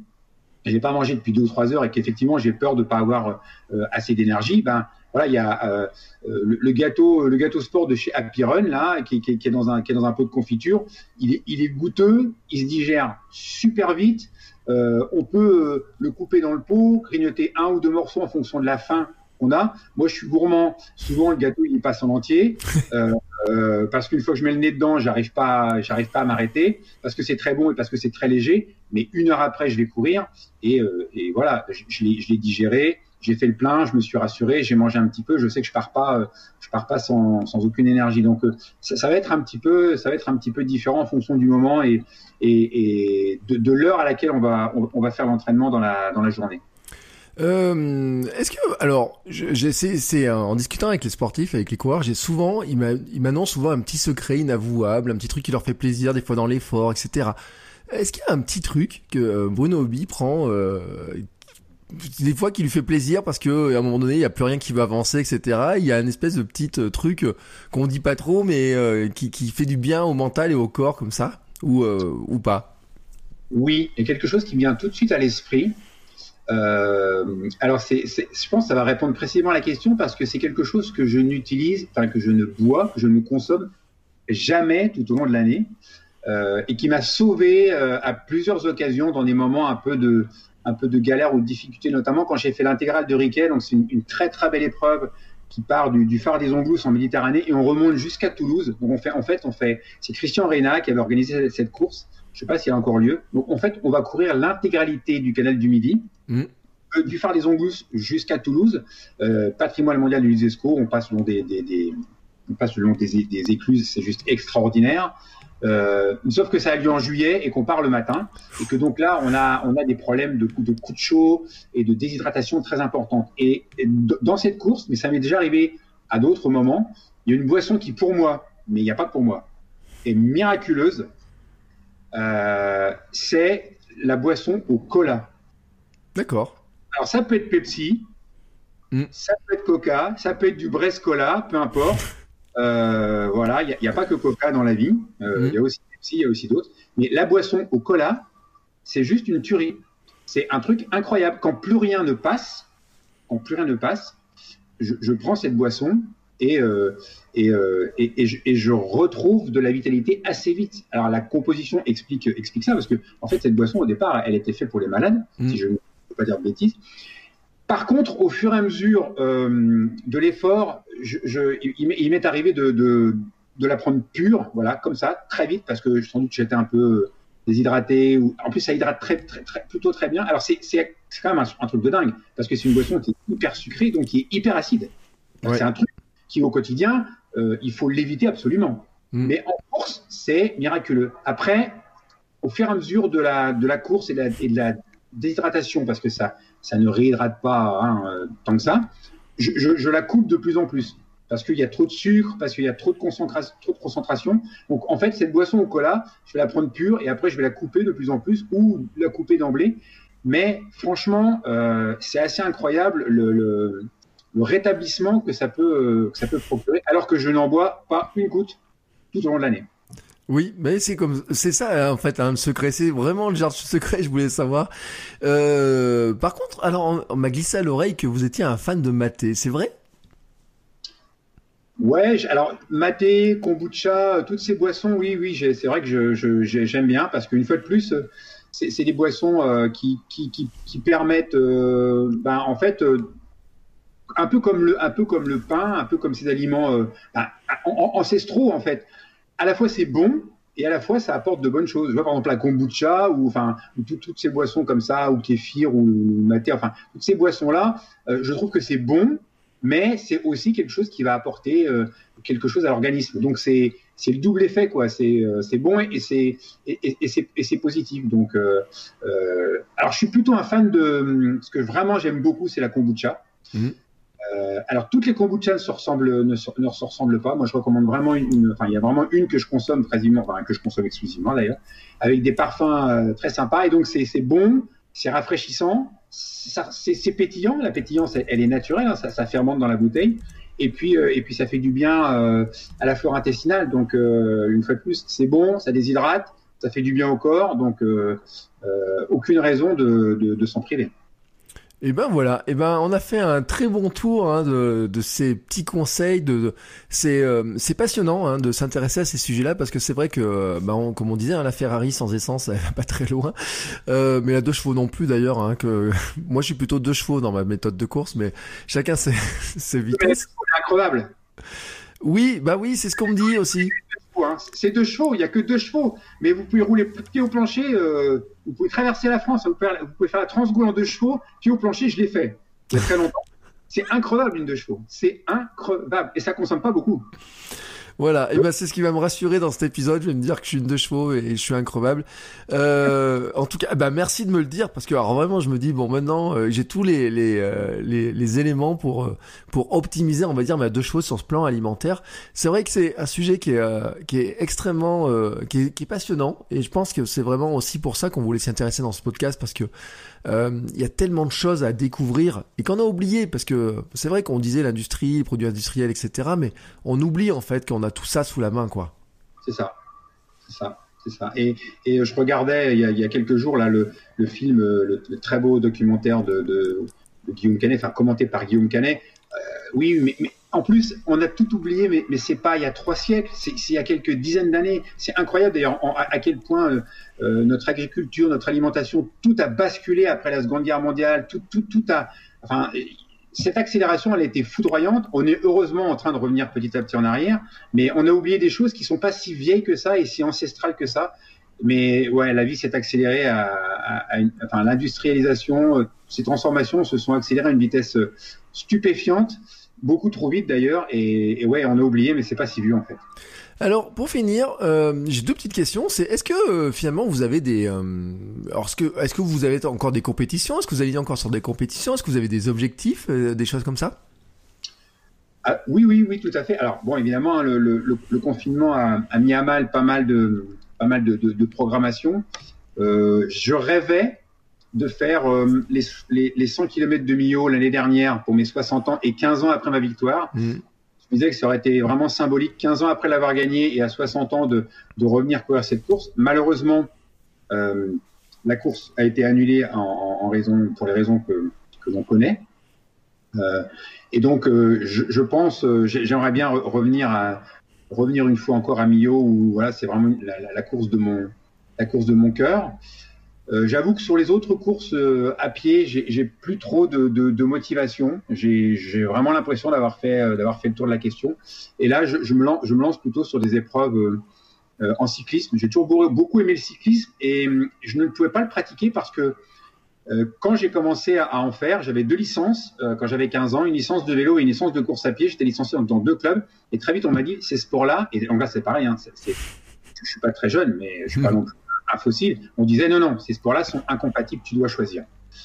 j'ai pas mangé depuis deux ou trois heures et qu'effectivement j'ai peur de pas avoir assez d'énergie, ben voilà, il y a euh, euh, le, gâteau, le gâteau sport de chez Happy Run là, qui, qui, qui, est dans un, qui est dans un pot de confiture. Il est, il est goûteux, il se digère super vite. Euh, on peut euh, le couper dans le pot, grignoter un ou deux morceaux en fonction de la faim qu'on a. Moi, je suis gourmand. Souvent, le gâteau, il passe en entier. Euh, euh, parce qu'une fois que je mets le nez dedans, j'arrive pas, j'arrive pas à m'arrêter. Parce que c'est très bon et parce que c'est très léger. Mais une heure après, je vais courir. Et, euh, et voilà, je, je l'ai digéré j'ai fait le plein, je me suis rassuré, j'ai mangé un petit peu, je sais que je pars pas, je pars pas sans, sans aucune énergie. Donc ça, va être un petit peu, ça va être un petit peu différent en fonction du moment et, et, de, de l'heure à laquelle on va, on, va faire l'entraînement dans la, dans la journée. Euh, Est-ce que alors c'est en discutant avec les sportifs, avec les coureurs, j'ai souvent ils m'annoncent souvent un petit secret inavouable, un petit truc qui leur fait plaisir des fois dans l'effort, etc. Est-ce qu'il y a un petit truc que euh, Bruno Hobby prend euh, des fois qui lui fait plaisir parce que à un moment donné il y a plus rien qui va avancer, etc. Il y a une espèce de petit euh, truc euh, qu'on dit pas trop, mais qui, fait du bien au mental et au corps comme ça, ou ou pas. Oui, il y a quelque chose qui vient tout de suite à l'esprit. Euh, alors, je pense que ça va répondre précisément à la question parce que c'est quelque chose que je n'utilise, enfin que je ne bois, que je ne consomme jamais tout au long de l'année euh, et qui m'a sauvé euh, à plusieurs occasions dans des moments un peu de, un peu de galère ou de difficulté, notamment quand j'ai fait l'intégrale de Riquet. Donc, c'est une, une, très très belle épreuve qui part du, du phare des Onglous en Méditerranée et on remonte jusqu'à Toulouse. Donc, on fait, en fait, on fait, c'est Christian Reyna qui avait organisé cette course. Je sais pas s'il y a encore lieu. Donc, en fait, on va courir l'intégralité du canal du Midi. Mmh. Du phare des Onglous jusqu'à Toulouse, euh, patrimoine mondial de l'UNESCO, on passe le long des, des, des, on passe le long des, des écluses, c'est juste extraordinaire. Euh, sauf que ça a lieu en juillet et qu'on part le matin et que donc là on a on a des problèmes de, de coups de chaud et de déshydratation très importantes. Et, et dans cette course, mais ça m'est déjà arrivé à d'autres moments, il y a une boisson qui pour moi, mais il n'y a pas pour moi, est miraculeuse. Euh, c'est la boisson au cola. D'accord. Alors ça peut être Pepsi, mm. ça peut être Coca, ça peut être du Brest Cola, peu importe. Euh, voilà, il n'y a, a, pas que Coca dans la vie. Euh, il mm. y a aussi Pepsi, il y a aussi d'autres. Mais la boisson au cola, c'est juste une tuerie. C'est un truc incroyable. Quand plus rien ne passe, quand plus rien ne passe, je, je prends cette boisson et, euh, et, et, et, je, et, je, retrouve de la vitalité assez vite. Alors la composition explique, explique ça parce que en fait cette boisson au départ elle était faite pour les malades, si je ne peux pas dire de bêtises. Par contre, au fur et à mesure euh, de l'effort, je, je, il m'est arrivé de, de, de, la prendre pure, voilà, comme ça, très vite, parce que sans doute j'étais un peu déshydraté. Ou... En plus, ça hydrate très, très, très, plutôt très bien. Alors, c'est quand même un, un, truc de dingue, parce que c'est une boisson qui est hyper sucrée, donc qui est hyper acide. Ouais. C'est un truc qui, au quotidien, euh, il faut l'éviter absolument. Mm. Mais en course, c'est miraculeux. Après, au fur et à mesure de la, de la course et de la, et de la déshydratation, parce que ça, ça ne réhydrate pas hein, euh, tant que ça, je, la coupe de plus en plus. Parce qu'il y a trop de sucre, parce qu'il y a trop de, concentration. Donc, en fait, cette boisson au cola, je vais la prendre pure et après, je vais la couper de plus en plus ou la couper d'emblée. Mais franchement, euh, c'est assez incroyable le, le, rétablissement que ça peut, que ça peut procurer, alors que je n'en bois pas une goutte tout au long de l'année. Oui, mais c'est comme c'est ça hein, en fait, hein, le secret. C'est vraiment le genre de secret. Je voulais savoir. Euh, par contre, alors on m'a glissé à l'oreille que vous étiez un fan de maté. C'est vrai? Ouais, alors maté, kombucha, toutes ces boissons, oui, oui, c'est vrai que j'aime je, bien parce qu'une fois de plus, c'est des boissons euh, qui, qui, qui, permettent, euh, ben, en fait, euh, un peu comme le, un peu comme le pain, un peu comme ces aliments ben, ancestraux en fait à la fois c'est bon et à la fois ça apporte de bonnes choses. Je vois par exemple la kombucha ou enfin ou tout, toutes ces boissons comme ça ou kéfir ou maté, enfin toutes ces boissons là, euh, je trouve que c'est bon, mais c'est aussi quelque chose qui va apporter euh, quelque chose à l'organisme. Donc c'est c'est le double effet quoi. C'est euh, c'est bon et c'est et, et, et c'est et c'est positif. Donc alors je suis plutôt un fan de ce que vraiment j'aime beaucoup, c'est la kombucha. Mmh. Euh, alors toutes les kombuchas ne se ressemblent, ne se, ne se ressemblent pas. Moi, je recommande vraiment une, Enfin, il y a vraiment une que je consomme quasiment, enfin que je consomme exclusivement d'ailleurs, avec des parfums euh, très sympas. Et donc c'est bon, c'est rafraîchissant, c'est pétillant. La pétillance, elle, elle est naturelle, hein, ça, ça, fermente dans la bouteille. Et puis euh, et puis ça fait du bien euh, à la flore intestinale. Donc euh, une fois de plus, c'est bon, ça déshydrate, ça fait du bien au corps. Donc aucune raison de, de, de s'en priver. Et ben voilà, et ben on a fait un très bon tour hein, de, de, ces petits conseils. De, de c'est euh, c'est passionnant hein, de s'intéresser à ces sujets-là parce que c'est vrai que, ben on, comme on disait, hein, la Ferrari sans essence, elle va pas très loin. Euh, mais la deux chevaux non plus d'ailleurs. Hein, que moi je suis plutôt deux chevaux dans ma méthode de course, mais chacun ses, ses vitesses. C'est incroyable. Oui, bah oui, c'est ce qu'on me dit aussi. C'est deux chevaux, il y a que deux chevaux, mais vous pouvez rouler pied au plancher. Euh vous pouvez traverser la France, vous pouvez, vous faire la Transgoulle en deux chevaux, puis au plancher, je l'ai fait. il y a très longtemps. C'est increvable une de chevaux. C'est increvable. Et ça consomme pas beaucoup. Voilà, et ben c'est ce qui va me rassurer dans cet épisode. Je vais me dire que je suis une de chevaux et je suis increvable. Euh, en tout cas, bah merci de me le dire parce que alors vraiment je me dis bon maintenant euh, j'ai tous les les, euh, les, les éléments pour euh, pour optimiser on va dire ma deux chevaux sur ce plan alimentaire. C'est vrai que c'est un sujet qui est qui est extrêmement qui est, qui, est, passionnant et je pense que c'est vraiment aussi pour ça qu'on voulait s'y intéresser dans ce podcast parce que il y a tellement de choses à découvrir et qu'on a oublié parce que c'est vrai qu'on disait l'industrie, les produits industriels, etc. Mais on oublie en fait qu'on a tout ça sous la main, quoi. C'est ça, c'est ça, ça. Et, et, je regardais il y, a, quelques jours là le, le film, le, le, très beau documentaire de, Guillaume Canet, enfin commenté par Guillaume Canet. Euh, oui, mais, en plus, on a tout oublié, mais, mais c'est pas il y a trois siècles, c'est il y a quelques dizaines d'années. C'est incroyable d'ailleurs à, quel point euh, euh, notre agriculture, notre alimentation, tout a basculé après la Seconde Guerre mondiale. Tout, tout, tout a, cette accélération, elle a été foudroyante. On est heureusement en train de revenir petit à petit en arrière, mais on a oublié des choses qui sont pas si vieilles que ça et si ancestrales que ça. Mais ouais, la vie s'est accélérée à, à, à enfin, l'industrialisation, euh, ces transformations se sont accélérées à une vitesse stupéfiante, beaucoup trop vite d'ailleurs, et, et, ouais, on a oublié, mais c'est pas si vieux en fait. Alors pour finir, euh, j'ai deux petites questions. C'est est-ce que euh, finalement vous avez des, euh, alors est-ce que est-ce que vous avez encore des compétitions? Est-ce que vous allez encore sur des compétitions? Est-ce que vous avez des objectifs, euh, des choses comme ça? Ah, Oui, oui, oui, tout à fait. Alors bon, évidemment, le, le, le confinement a, a, mis à mal pas mal de pas mal de, de, de programmation. je rêvais de faire les, les, les, 100 km de Millau l'année dernière pour mes 60 ans et 15 ans après ma victoire. Mmh je me disais que ça aurait été vraiment symbolique, 15 ans après l'avoir gagné et à 60 ans, de, de revenir courir cette course. Malheureusement, euh, la course a été annulée en, en, raison, pour les raisons que, que l'on connaît. Euh, et donc, euh, je, je, pense, euh, j'aimerais bien re revenir à revenir une fois encore à Millau où voilà, c'est vraiment la, la, la, course de mon la course de mon cœur. Euh, J'avoue que sur les autres courses euh, à pied, j'ai plus trop de, de, de motivation. J'ai vraiment l'impression d'avoir fait, euh, d'avoir fait le tour de la question. Et là, je, je, me, lance, je me lance plutôt sur des épreuves en cyclisme. J'ai toujours beaucoup aimé le cyclisme et je ne pouvais pas le pratiquer parce que quand j'ai commencé à, en faire, j'avais deux licences quand j'avais 15 ans, une licence de vélo et une licence de course à pied. J'étais licencié dans deux clubs et très vite on m'a dit ces sports-là, et en gars c'est pareil, hein, c est, c est, je suis pas très jeune, mais je suis pas non plus un fossile, on disait non, non, ces sports-là sont incompatibles, tu dois choisir.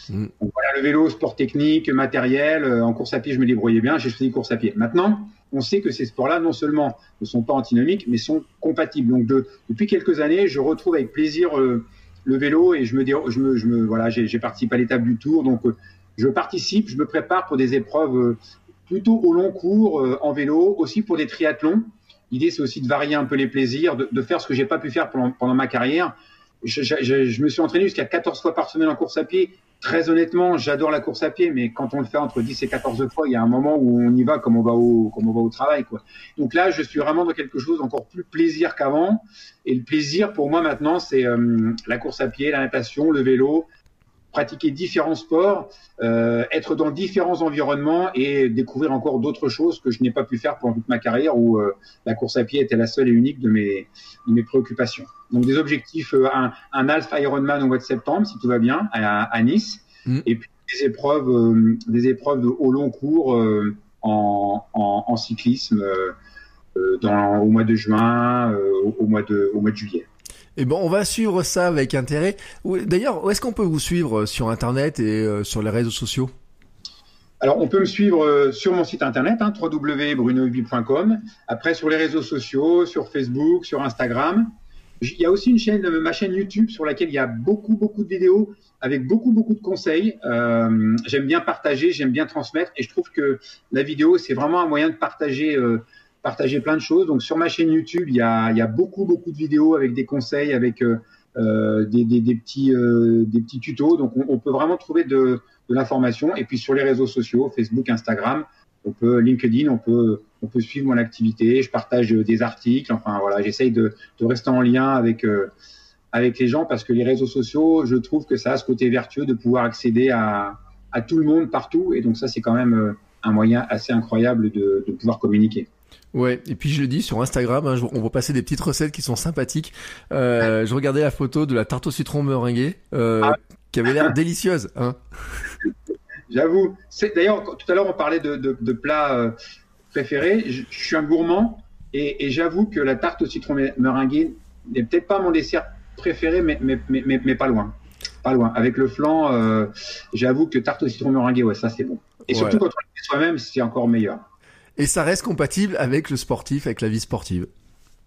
Mmh. Donc voilà, le vélo, sport technique, matériel, euh, en course à pied, je me débrouillais bien, j'ai choisi course à pied. Maintenant, on sait que ces sports-là, non seulement ne sont pas antinomiques, mais sont compatibles. Donc de, depuis quelques années, je retrouve avec plaisir euh, le vélo et je me, dis, je me, je me voilà, j'ai participé à l'étape du Tour, donc euh, je participe, je me prépare pour des épreuves plutôt au long cours en vélo, aussi pour des triathlons. L'idée, c'est aussi de varier un peu les plaisirs, de, de faire ce que j'ai pas pu faire pendant, pendant ma carrière je, je, je, me suis entraîné jusqu'à 14 fois par semaine en course à pied. Très honnêtement, j'adore la course à pied, mais quand on le fait entre 10 et 14 fois, il y a un moment où on y va comme on va au, comme on va au travail, quoi. Donc là, je suis vraiment dans quelque chose d'encore plus plaisir qu'avant. Et le plaisir pour moi maintenant, c'est euh, la course à pied, la natation, le vélo, pratiquer différents sports, euh, être dans différents environnements et découvrir encore d'autres choses que je n'ai pas pu faire pendant toute ma carrière où euh, la course à pied était la seule et unique de mes, de mes préoccupations. Donc des objectifs, euh, un, un Alpha Ironman au mois de septembre, si tout va bien, à, à Nice, mmh. et puis des épreuves, euh, des épreuves de au long cours euh, en, en, en, cyclisme dans, au mois de juin, au, au, mois de, au mois de juillet. Et eh bon, on va suivre ça avec intérêt. D'ailleurs, où est-ce qu'on peut vous suivre sur Internet et euh, sur les réseaux sociaux? Alors, on peut me suivre euh, sur mon site internet, hein, www.brunohubi.com. Après, sur les réseaux sociaux, sur Facebook, sur Instagram. Il y a aussi une chaîne, ma chaîne YouTube, sur laquelle il y a beaucoup, beaucoup de vidéos avec beaucoup, beaucoup de conseils. Euh, j'aime bien partager, j'aime bien transmettre, et je trouve que la vidéo, c'est vraiment un moyen de partager. Euh, partager plein de choses. Donc sur ma chaîne YouTube, il y a, beaucoup beaucoup de vidéos avec des conseils, avec euh, euh, des, petits euh, des petits tutos. Donc on, peut vraiment trouver de, l'information. Et puis sur les réseaux sociaux, Facebook, Instagram, on peut LinkedIn, on peut on peut suivre mon activité. Je partage des articles. Enfin voilà, j'essaye de, rester en lien avec avec les gens parce que les réseaux sociaux, je trouve que ça a ce côté vertueux de pouvoir accéder à, tout le monde partout. Et donc ça, c'est quand même un moyen assez incroyable de pouvoir communiquer. Ouais, et puis je le dis sur Instagram, hein, on va passer des petites recettes qui sont sympathiques. Euh, je regardais la photo de la tarte au citron meringuée, euh, ah. qui avait l'air délicieuse. Hein. J'avoue. D'ailleurs, tout à l'heure, on parlait de, de, plats euh, préférés. Je, suis un gourmand et, j'avoue que la tarte au citron meringuée n'est peut-être pas mon dessert préféré, mais, mais, mais, mais, pas loin. Pas loin. Avec le flan, euh, j'avoue que tarte au citron meringuée, ouais, ça c'est bon. Et surtout quand on le fait soi-même, c'est encore meilleur. Et ça reste compatible avec le sportif, avec la vie sportive.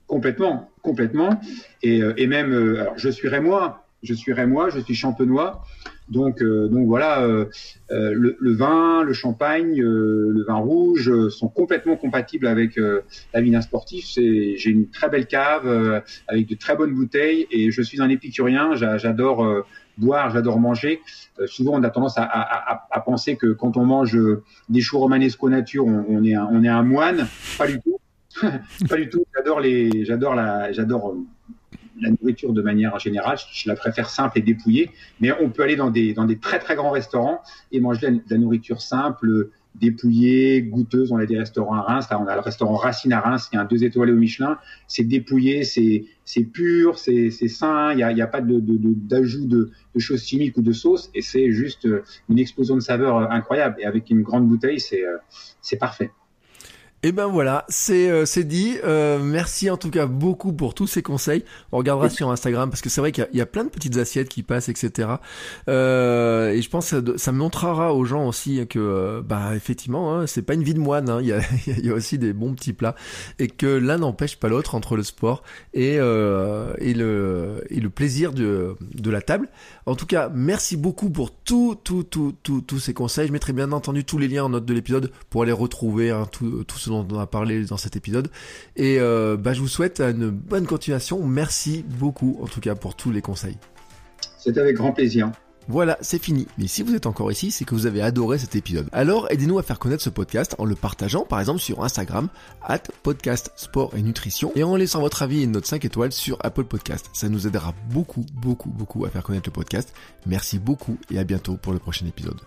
Complètement, complètement. Et, euh, même, alors je suis rémois, je suis rémois, je suis champenois. Donc, euh, donc voilà, euh, euh, le, vin, le champagne, le vin rouge sont complètement compatibles avec la vie d'un sportif. J'ai une très belle cave avec de très bonnes bouteilles et je suis un épicurien. J'adore boire, j'adore manger. souvent, on a tendance à, penser que quand on mange des choux romanesco nature, on, est un, on est un moine. Pas du tout. pas du tout. J'adore les, j'adore la, j'adore la nourriture de manière générale, je, la préfère simple et dépouillée, mais on peut aller dans des, dans des très très grands restaurants et manger de la, nourriture simple, dépouillée, goûteuse. On a des restaurants à Reims, là on a le restaurant Racine à Reims, qui a un deux étoilés au Michelin. C'est dépouillé, c'est pur, c'est sain, il n'y a, y a pas de d'ajout de, de, de, choses chimiques ou de sauce, et c'est juste une explosion de saveurs incroyable. Et avec une grande bouteille, c'est euh, c'est parfait. Et ben voilà, c'est euh, c'est dit. Euh, merci en tout cas beaucoup pour tous ces conseils. On regardera sur Instagram parce que c'est vrai qu'il y, a plein de petites assiettes qui passent, etc. Euh, et je pense que ça, ça, montrera aux gens aussi que bah effectivement, hein, c'est pas une vie de moine. Hein. Il, y a, il y a aussi des bons petits plats et que l'un n'empêche pas l'autre entre le sport et et le et le plaisir de de la table. En tout cas, merci beaucoup pour tout tout tout tout tous ces conseils. Je mettrai bien entendu tous les liens en note de l'épisode pour aller retrouver hein, tout tout ce dont on a parlé dans cet épisode. Et euh, bah, je vous souhaite une bonne continuation. Merci beaucoup en tout cas pour tous les conseils. C'est avec grand plaisir. Voilà, c'est fini. Mais si vous êtes encore ici, c'est que vous avez adoré cet épisode. Alors aidez-nous à faire connaître ce podcast en le partageant par exemple sur Instagram, at podcast sport et nutrition, et en laissant votre avis et une note 5 étoiles sur Apple Podcast. Ça nous aidera beaucoup, beaucoup, beaucoup à faire connaître le podcast. Merci beaucoup et à bientôt pour le prochain épisode.